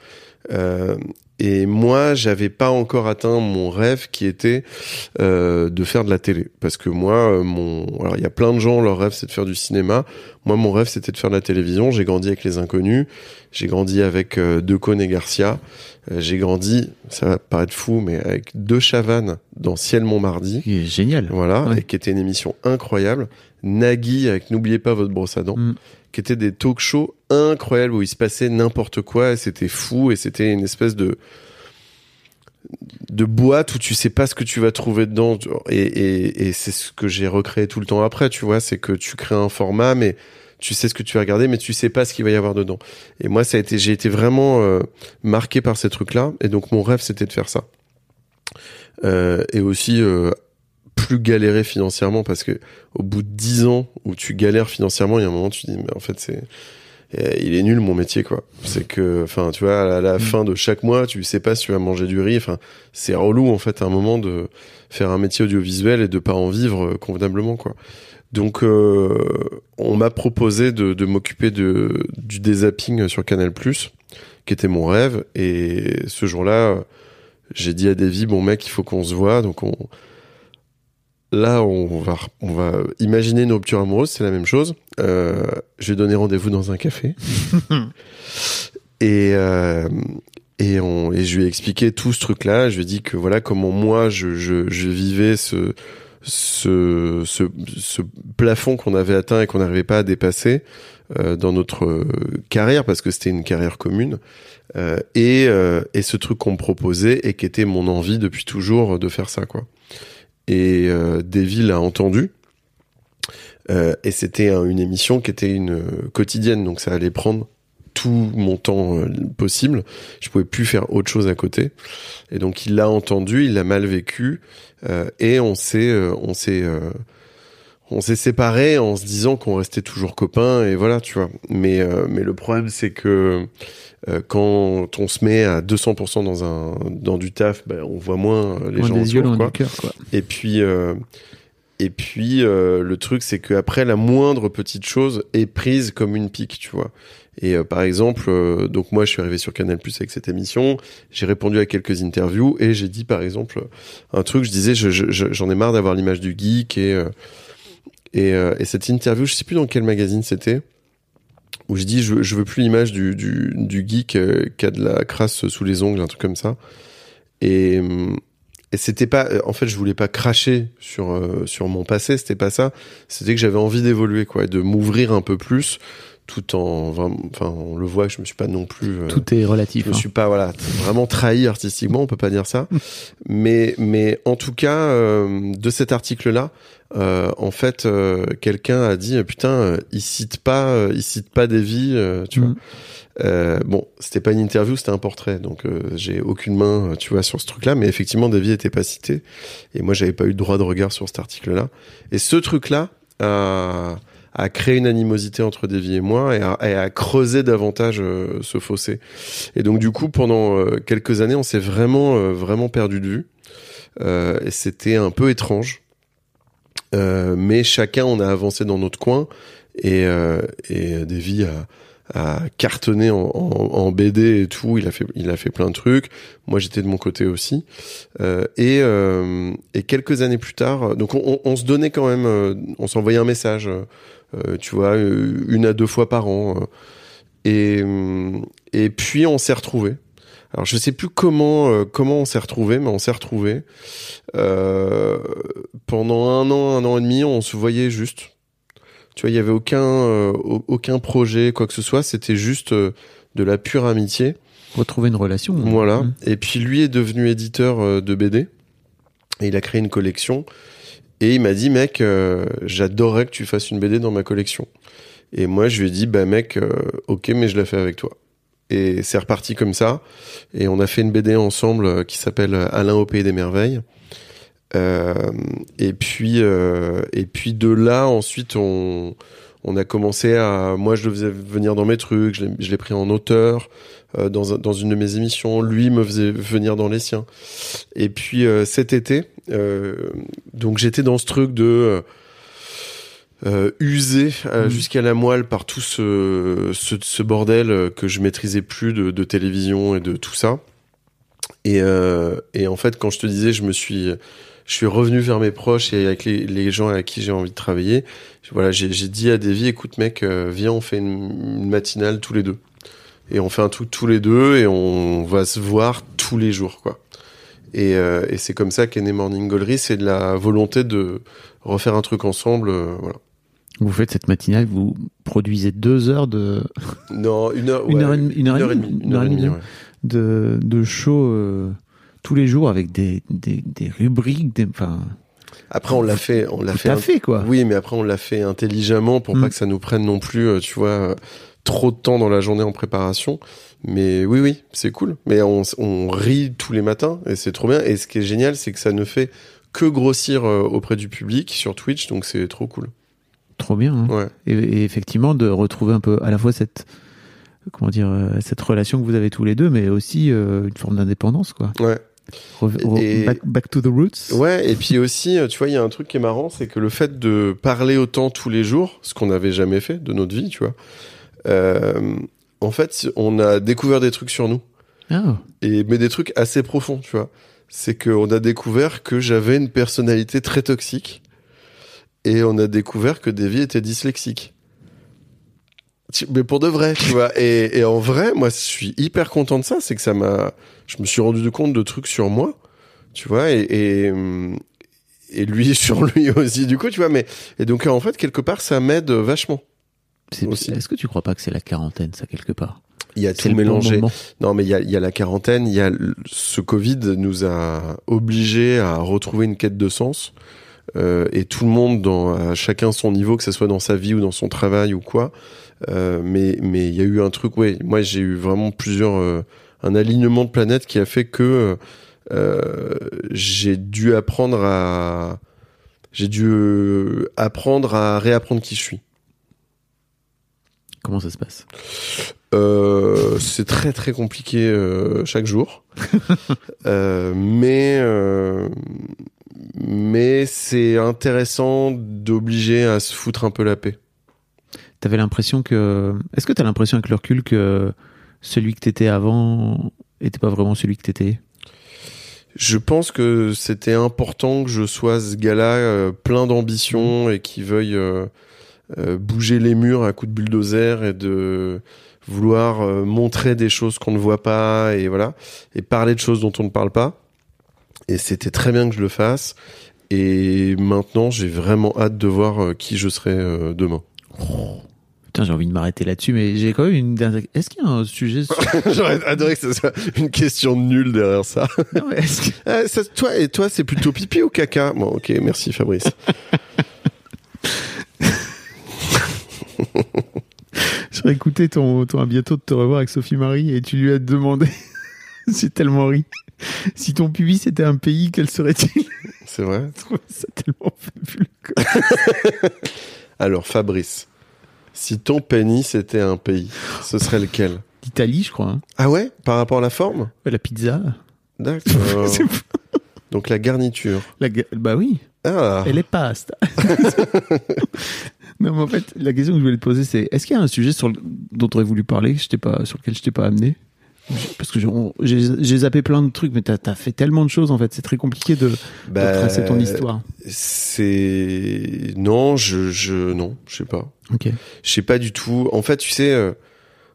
Euh, et moi, j'avais pas encore atteint mon rêve qui était euh, de faire de la télé. Parce que moi, euh, mon, alors il y a plein de gens, leur rêve c'est de faire du cinéma. Moi, mon rêve c'était de faire de la télévision. J'ai grandi avec les Inconnus. J'ai grandi avec euh, Decaune et Garcia. Euh, j'ai grandi, ça va paraître fou, mais avec deux Chavannes dans Ciel Montmardi. Qui est génial. Voilà, Ouais. et qui était une émission incroyable. Nagui avec N'oubliez pas votre brosse à dents, Mm. qui étaient des talk shows incroyables où il se passait n'importe quoi et c'était fou et c'était une espèce de de boîte où tu sais pas ce que tu vas trouver dedans et, et, et c'est ce que j'ai recréé tout le temps après tu vois c'est que tu crées un format mais tu sais ce que tu vas regarder mais tu sais pas ce qu'il va y avoir dedans. Et moi ça a été j'ai été vraiment euh, marqué par ces trucs là et donc mon rêve c'était de faire ça. Euh, et aussi euh, plus galérer financièrement parce que au bout de dix ans où tu galères financièrement il y a un moment tu dis mais en fait c'est euh, il est nul mon métier quoi. C'est que enfin tu vois à la, à la fin de chaque mois tu sais pas si tu vas manger du riz. Enfin c'est relou en fait à un moment de faire un métier audiovisuel et de pas en vivre euh, convenablement quoi donc euh, on m'a proposé de, de m'occuper de du dézapping sur Canal qui était mon rêve et ce jour-là j'ai dit à Davy bon mec il faut qu'on se voit donc on Là, on va, on va imaginer une rupture amoureuse, c'est la même chose. Euh, je vais donner rendez-vous dans un café. et, euh, et, on, et je lui ai expliqué tout ce truc-là. Je lui ai dit que voilà comment moi je, je, je vivais ce, ce, ce, ce plafond qu'on avait atteint et qu'on n'arrivait pas à dépasser euh, dans notre euh, carrière parce que c'était une carrière commune. Euh, et, euh, et ce truc qu'on me proposait et qui était mon envie depuis toujours de faire ça, quoi et euh, Davy l'a entendu. Et c'était un- une émission qui était une quotidienne, donc ça allait prendre tout mon temps euh, possible. Je pouvais plus faire autre chose à côté. Et donc il l'a entendu, il l'a mal vécu, euh, et on s'est, euh, on s'est, euh, on s'est séparés en se disant qu'on restait toujours copains, et voilà, tu vois. Mais, mais le problème c'est que quand on se met à 200% dans un, dans du taf, ben, on voit moins les gens des yeux, quoi. du cœur, quoi. Et puis, et puis euh, le truc, c'est que après la moindre petite chose est prise comme une pique, tu vois. Et euh, par exemple, euh, donc moi, je suis arrivé sur Canal Plus avec cette émission. J'ai répondu à quelques interviews et j'ai dit, par exemple, un truc. Je disais, je- je- je- j'en ai marre d'avoir l'image du geek et euh, et, et cette interview, je sais plus dans quel magazine c'était. Où je dis, je, je veux plus l'image du, geek qui a de la crasse sous les ongles, un truc comme ça. Et, c'était pas, en fait, je voulais pas cracher sur sur mon passé, c'était pas ça. C'était que j'avais envie d'évoluer, quoi, et de m'ouvrir un peu plus, tout en, enfin, on le voit je me suis pas non plus. euh, Tout est relatif. je me hein. suis pas voilà vraiment trahi artistiquement, on peut pas dire ça. mais mais en tout cas euh, de cet article là, en fait euh, quelqu'un a dit euh, putain euh, il cite pas euh, il cite pas des vies, euh, tu vois. Mhm. Euh, bon, c'était pas une interview, c'était un portrait, donc euh, j'ai aucune main, euh, tu vois, sur ce truc-là. Mais effectivement, Davy était pas cité, et moi, j'avais pas eu droit de regard sur cet article-là. Et ce truc-là a, a créé une animosité entre Davy et moi, et a, et a creusé davantage euh, ce fossé. Et donc, du coup, pendant euh, quelques années, on s'est vraiment, euh, vraiment perdu de vue. Et c'était un peu étrange. Mais chacun, on a avancé dans notre coin, et, et Davy a a cartonné en, en, en BD et tout. Il a fait, il a fait plein de trucs. Moi, j'étais de mon côté aussi. Euh, et, euh, et quelques années plus tard, donc on, on- on se donnait quand même, on s'envoyait un message, tu vois, euh, une à deux fois par an. euh, et, euh, et puis on s'est retrouvés. Alors je sais plus comment euh, comment on s'est retrouvés, mais on s'est retrouvés. Euh, pendant un an, un an et demi, on se voyait juste. Tu vois, il y avait aucun euh, au- aucun projet, quoi que ce soit. C'était juste euh, de la pure amitié. Retrouver une relation. Voilà. Mm. Et puis lui est devenu éditeur euh, de BD. Et il a créé une collection. Et il m'a dit, mec, euh, j'adorerais que tu fasses une BD dans ma collection. Et moi, je lui ai dit, bah mec, euh, ok, mais je la fais avec toi. Et c'est reparti comme ça. Et on a fait une BD ensemble euh, qui s'appelle Alain au pays des merveilles. Euh, et puis, euh, et puis de là, ensuite, on, on a commencé à. Moi, je le faisais venir dans mes trucs. Je l'ai- pris en auteur euh, dans, un- dans une de mes émissions. Lui me faisait venir dans les siens. Et puis euh, cet été, euh, donc j'étais dans ce truc de usé Mhm. jusqu'à la moelle par tout ce, ce, ce bordel que je maîtrisais plus de, de télévision et de tout ça. Et, euh, et en fait, quand je te disais, je me suis, je suis revenu vers mes proches et avec les, les gens avec qui j'ai envie de travailler. Voilà, j'ai dit à Davy, écoute mec, euh, viens, on fait une, une matinale tous les deux. Et on fait un truc tous les deux et on va se voir tous les jours, quoi. Et, euh, et c'est comme ça qu'est né Morning Gallery, c'est de la volonté de refaire un truc ensemble, euh, voilà. Vous faites cette matinale, vous produisez deux heures de, Non, une heure, Une heure et demie- une heure et demie, une heure et demie, ouais. De, de show euh, tous les jours avec des, des, des rubriques, des, enfin, Après, on l'a fait, on l'a fait, quoi. Oui, mais après on l'a fait intelligemment pour Mm. pas que ça nous prenne non plus, euh, tu vois, euh, trop de temps dans la journée en préparation. Mais oui, oui, c'est cool. Mais on, on rit tous les matins et c'est trop bien. Et ce qui est génial, c'est que ça ne fait que grossir auprès du public sur Twitch, donc c'est trop cool. Trop bien. hein. Ouais. Et, et effectivement, de retrouver un peu à la fois cette, comment dire, euh, cette relation que vous avez tous les deux, mais aussi euh, une forme d'indépendance, quoi. Ouais. Et- back, back to the roots. Ouais, et puis aussi, euh, tu vois, il y a un truc qui est marrant, c'est que le fait de parler autant tous les jours, ce qu'on n'avait jamais fait de notre vie, tu vois, euh, en fait, on a découvert des trucs sur nous. Ah, et mais des trucs assez profonds, tu vois. C'est qu'on a découvert que j'avais une personnalité très toxique et on a découvert que Davy était dyslexique. Mais pour de vrai, tu vois. Et, et en vrai, moi, je suis hyper content de ça. C'est que ça m'a, je me suis rendu compte de trucs sur moi, tu vois, et, et, et lui sur lui aussi, du coup, tu vois. Mais et donc en fait, quelque part, ça m'aide vachement. Est-ce que tu crois pas que c'est la quarantaine, ça, quelque part? Il y a tout le bon mélangé. moment. Non, mais il y a, il y a la quarantaine, il y a ce Covid nous a obligés à retrouver une quête de sens. Euh, et tout le monde, dans, à chacun son niveau, que ce soit dans sa vie ou dans son travail ou quoi. Euh, mais mais il y a eu un truc, ouais. Moi, j'ai eu vraiment plusieurs, euh, un alignement de planètes qui a fait que euh, j'ai dû apprendre à, j'ai dû apprendre à réapprendre qui je suis. Comment ça se passe? Euh, c'est très très compliqué euh, chaque jour, Euh, mais mais c'est intéressant d'obliger à se foutre un peu la paix. T'avais l'impression que. Est-ce que t'as l'impression avec le recul que celui que t'étais avant était pas vraiment celui que t'étais? Je pense que c'était important que je sois ce gars-là euh, plein d'ambition et qui veuille euh, euh, bouger les murs à coups de bulldozer et de vouloir montrer des choses qu'on ne voit pas et voilà et parler de choses dont on ne parle pas. Et c'était très bien que je le fasse. Et maintenant, j'ai vraiment hâte de voir qui je serai demain. Putain, j'ai envie de m'arrêter là-dessus, mais j'ai quand même une dernière. Est-ce qu'il y a un sujet sur... J'aurais adoré que ce soit une question nulle derrière ça. Non, mais est-ce que- ça- toi et toi, c'est plutôt pipi ou caca? Bon, ok, merci Fabrice. J'aurais écouté ton, ton à bientôt de te revoir avec Sophie Marie et tu lui as demandé. J'ai tellement ri. Si ton pubis était un pays, quel serait-il? C'est vrai? Je ça tellement fabuleux. Alors Fabrice, si ton pénis était un pays, ce serait lequel D'Italie, je crois. hein. Ah ouais? Par rapport à la forme? La pizza. D'accord. C'est- Donc la garniture. la ga- Bah oui, Ah. elle est pasta. non, mais en fait, la question que je voulais te poser, c'est est-ce qu'il y a un sujet sur le- dont tu aurais voulu parler que je t'ai pas, sur lequel je t'ai pas amené? Parce que j'ai- zappé plein de trucs, mais t'as as fait tellement de choses, en fait, c'est très compliqué de, de Bah, tracer ton histoire. C'est non, je je non, je sais pas. Ok. Je sais pas du tout. En fait, tu sais, euh,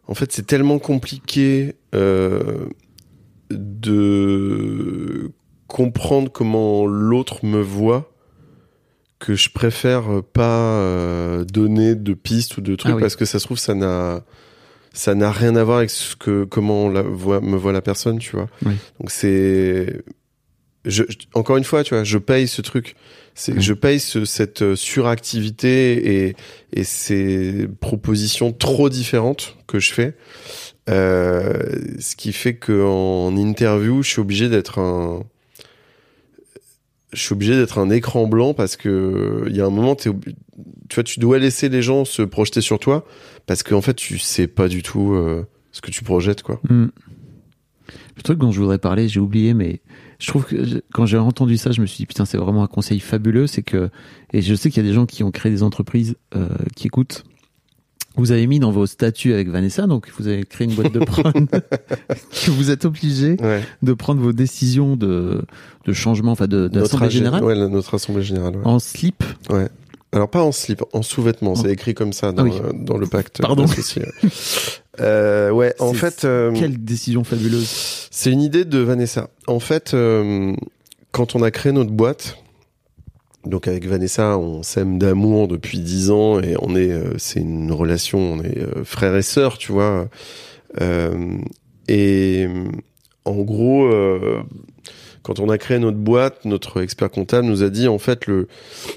en fait, c'est tellement compliqué euh, de comprendre comment l'autre me voit que je préfère pas euh, donner de pistes ou de trucs Ah oui. parce que ça se trouve ça n'a ça n'a rien à voir avec ce que comment la voit, me voit la personne, tu vois. Oui. Donc c'est je, je- encore une fois, tu vois, je paye ce truc. C'est, je paye ce, cette euh, suractivité et, et ces propositions trop différentes que je fais. Euh, ce qui fait que en interview, je suis obligé d'être un, je suis obligé d'être un écran blanc parce que il y a un moment, t'es tu vois, tu dois laisser les gens se projeter sur toi parce qu'en fait, tu sais pas du tout euh, ce que tu projettes, quoi. Hmm. Le truc dont je voudrais parler, j'ai oublié, mais je trouve que je- quand j'ai entendu ça, je me suis dit putain, c'est vraiment un conseil fabuleux. C'est que, et je sais qu'il y a des gens qui ont créé des entreprises euh, qui écoutent. Vous avez mis dans vos statuts avec Vanessa, donc vous avez créé une boîte de prod que vous êtes obligé Ouais. de prendre vos décisions de, de changement, enfin de, Notre d'assemblée AG générale Ouais, notre assemblée générale. ouais. en slip. Ouais. Alors pas en slip, en sous-vêtements. En- C'est écrit comme ça dans, Ah oui. euh, dans le pacte. Pardon. Euh, ouais, en fait, euh, Quelle décision fabuleuse. c'est une idée de Vanessa. En fait, euh, quand on a créé notre boîte, donc avec Vanessa, on s'aime d'amour depuis dix ans et on est, c'est une relation, on est frères et sœurs, tu vois. Euh, et en gros, euh, quand on a créé notre boîte, notre expert comptable nous a dit en fait le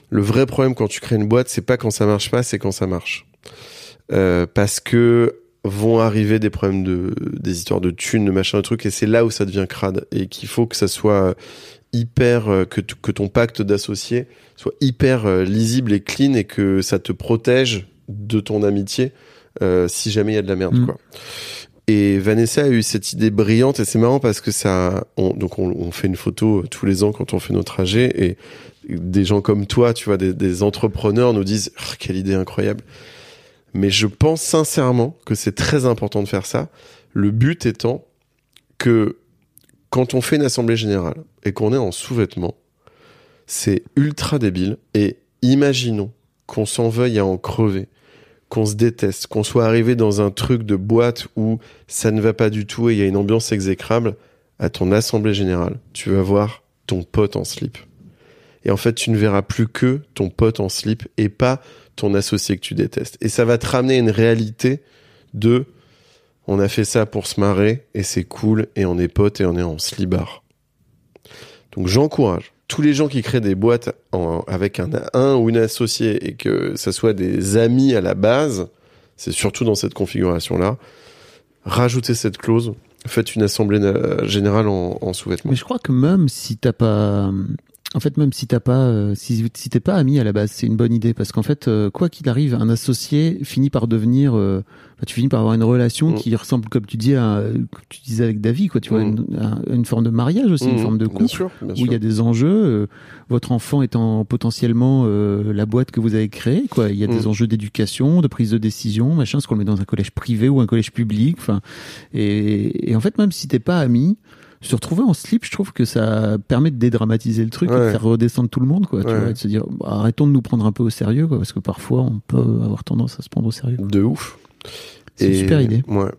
le vrai problème quand tu crées une boîte, c'est pas quand ça marche pas, c'est quand ça marche. Euh, parce que vont arriver des problèmes de des histoires de thunes, de machin, de trucs, et c'est là où ça devient crade et qu'il faut que ça soit hyper euh, que que ton pacte d'associé soit hyper euh, lisible et clean et que ça te protège de ton amitié euh, si jamais il y a de la merde Mm. quoi. Et Vanessa a eu cette idée brillante et c'est marrant parce que ça, on, donc on, on fait une photo tous les ans quand on fait notre trajet et des gens comme toi, tu vois, des, des entrepreneurs nous disent Ah, quelle idée incroyable. Mais je pense sincèrement que c'est très important de faire ça. Le but étant que quand on fait une assemblée générale et qu'on est en sous-vêtements, c'est ultra débile. Et imaginons qu'on s'en veuille à en crever, qu'on se déteste, qu'on soit arrivé dans un truc de boîte où ça ne va pas du tout et il y a une ambiance exécrable. À ton assemblée générale, tu vas voir ton pote en slip. Et en fait, tu ne verras plus que ton pote en slip et pas ton associé que tu détestes. Et ça va te ramener à une réalité de on a fait ça pour se marrer et c'est cool et on est potes et on est en slibard. Donc j'encourage tous les gens qui créent des boîtes avec un, un ou une associé et que ça soit des amis à la base, c'est surtout dans cette configuration-là, rajoutez cette clause, faites une assemblée na- générale en, en sous-vêtements. Mais je crois que même si t'as pas, en fait, même si t'as pas, euh, si, si t'es pas ami à la base, c'est une bonne idée parce qu'en fait, euh, quoi qu'il arrive, un associé finit par devenir, euh, bah, tu finis par avoir une relation Mm. qui ressemble, comme tu dis, à, comme tu disais avec David, quoi. Tu vois, Mm. une, à une forme de mariage aussi, une Mmh, forme de bien couple. sûr, bien où il y a des enjeux, euh, votre enfant étant potentiellement euh, la boîte que vous avez créée, quoi. Il y a des Mm. enjeux d'éducation, de prise de décision, machin, ce qu'on le met dans un collège privé ou un collège public, enfin. Et, et en fait, même si t'es pas ami, se retrouver en slip, je trouve que ça permet de dédramatiser le truc et de faire redescendre tout le monde, quoi. Tu Ouais. vois, et de se dire, bah, arrêtons de nous prendre un peu au sérieux, quoi, parce que parfois on peut avoir tendance à se prendre au sérieux. De ouf. C'est une super idée. Ouais.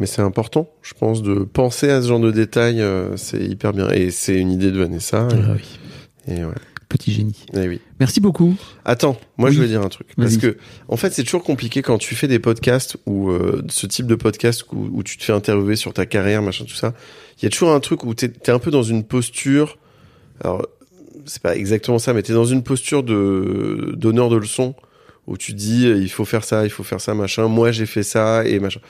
Mais c'est important, je pense, de penser à ce genre de détails. euh, c'est hyper bien. Et c'est une idée de Vanessa. Ah oui. Et ouais. Petit génie. Et oui. Merci beaucoup. Attends, moi Oui. je veux dire un truc. Parce que, en fait, c'est toujours compliqué quand tu fais des podcasts ou euh, ce type de podcast où, où tu te fais interviewer sur ta carrière, machin, tout ça. Il y a toujours un truc où t'es es un peu dans une posture. Alors, c'est pas exactement ça, mais t'es dans une posture de donneur de leçons où tu dis il faut faire ça, il faut faire ça, machin. Moi j'ai fait ça et machin.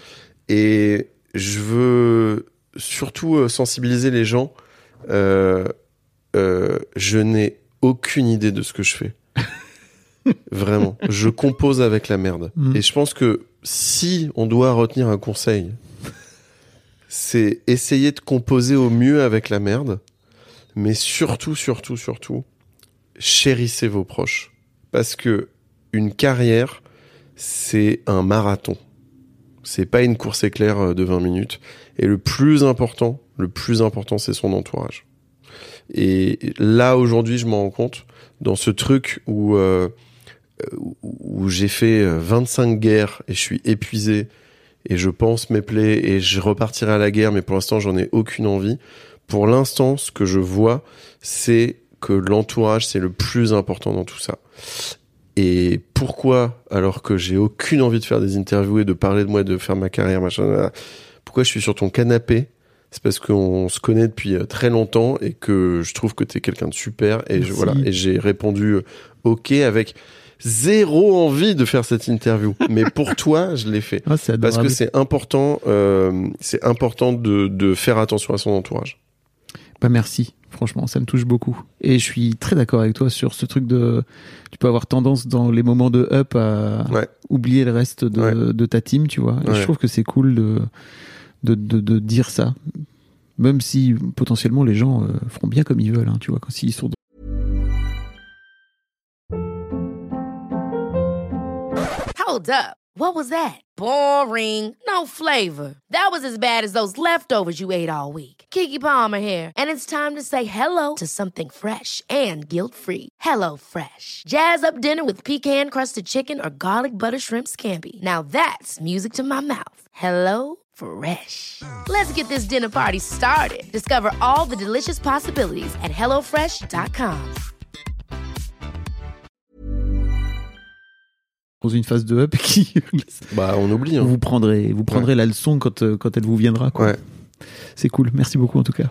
Et je veux surtout euh, sensibiliser les gens. Euh, euh, je n'ai aucune idée de ce que je fais. Vraiment. Je compose avec la merde. Mm. Et je pense que si on doit retenir un conseil, c'est essayer de composer au mieux avec la merde, mais surtout, surtout, surtout, chérissez vos proches. Parce que une carrière, c'est un marathon. C'est pas une course éclair de 20 minutes. Et le plus important, le plus important, c'est son entourage. Et là, aujourd'hui, je m'en rends compte, dans ce truc où, euh, où- j'ai fait euh, 25 guerres et je suis épuisé et je pense mes plaies et je repartirai à la guerre, mais pour l'instant, j'en ai aucune envie. Pour l'instant, ce que je vois, c'est que l'entourage, c'est le plus important dans tout ça. Et pourquoi, alors que j'ai aucune envie de faire des interviews et de parler de moi, de faire ma carrière, machin, pourquoi je suis sur ton canapé C'est parce qu'on se connaît depuis euh, très longtemps et que je trouve que t'es quelqu'un de super. Et je, voilà, et j'ai répondu euh, OK avec zéro envie de faire cette interview. Mais pour toi, je l'ai fait. C'est Parce que c'est important, euh, c'est important de, de faire attention à son entourage. Bah merci, franchement, ça me touche beaucoup. Et je suis très d'accord avec toi sur ce truc de, tu peux avoir tendance dans les moments de up à Ouais. oublier le reste de, Ouais. de ta team, tu vois. Et Ouais. je trouve que c'est cool de, de, de, dire ça. Même si potentiellement les gens euh, feront bien comme ils veulent, hein, tu vois, quand s'ils sont Hold up. What was that? Boring. No flavor. That was as bad as those leftovers you ate all week. Kiki Palmer here, and it's time to say hello to something fresh and guilt-free. Hello Fresh. Jazz up dinner with pecan-crusted chicken or garlic butter shrimp scampi. Now that's music to my mouth. Hello Fresh. Let's get this dinner party started. Discover all the delicious possibilities at hellofresh.com. Dans une phase de up qui Bah, on oublie. Hein. vous prendrez vous prendrez la leçon quand euh, quand elle vous viendra quoi. Ouais. C'est cool. Merci beaucoup en tout cas.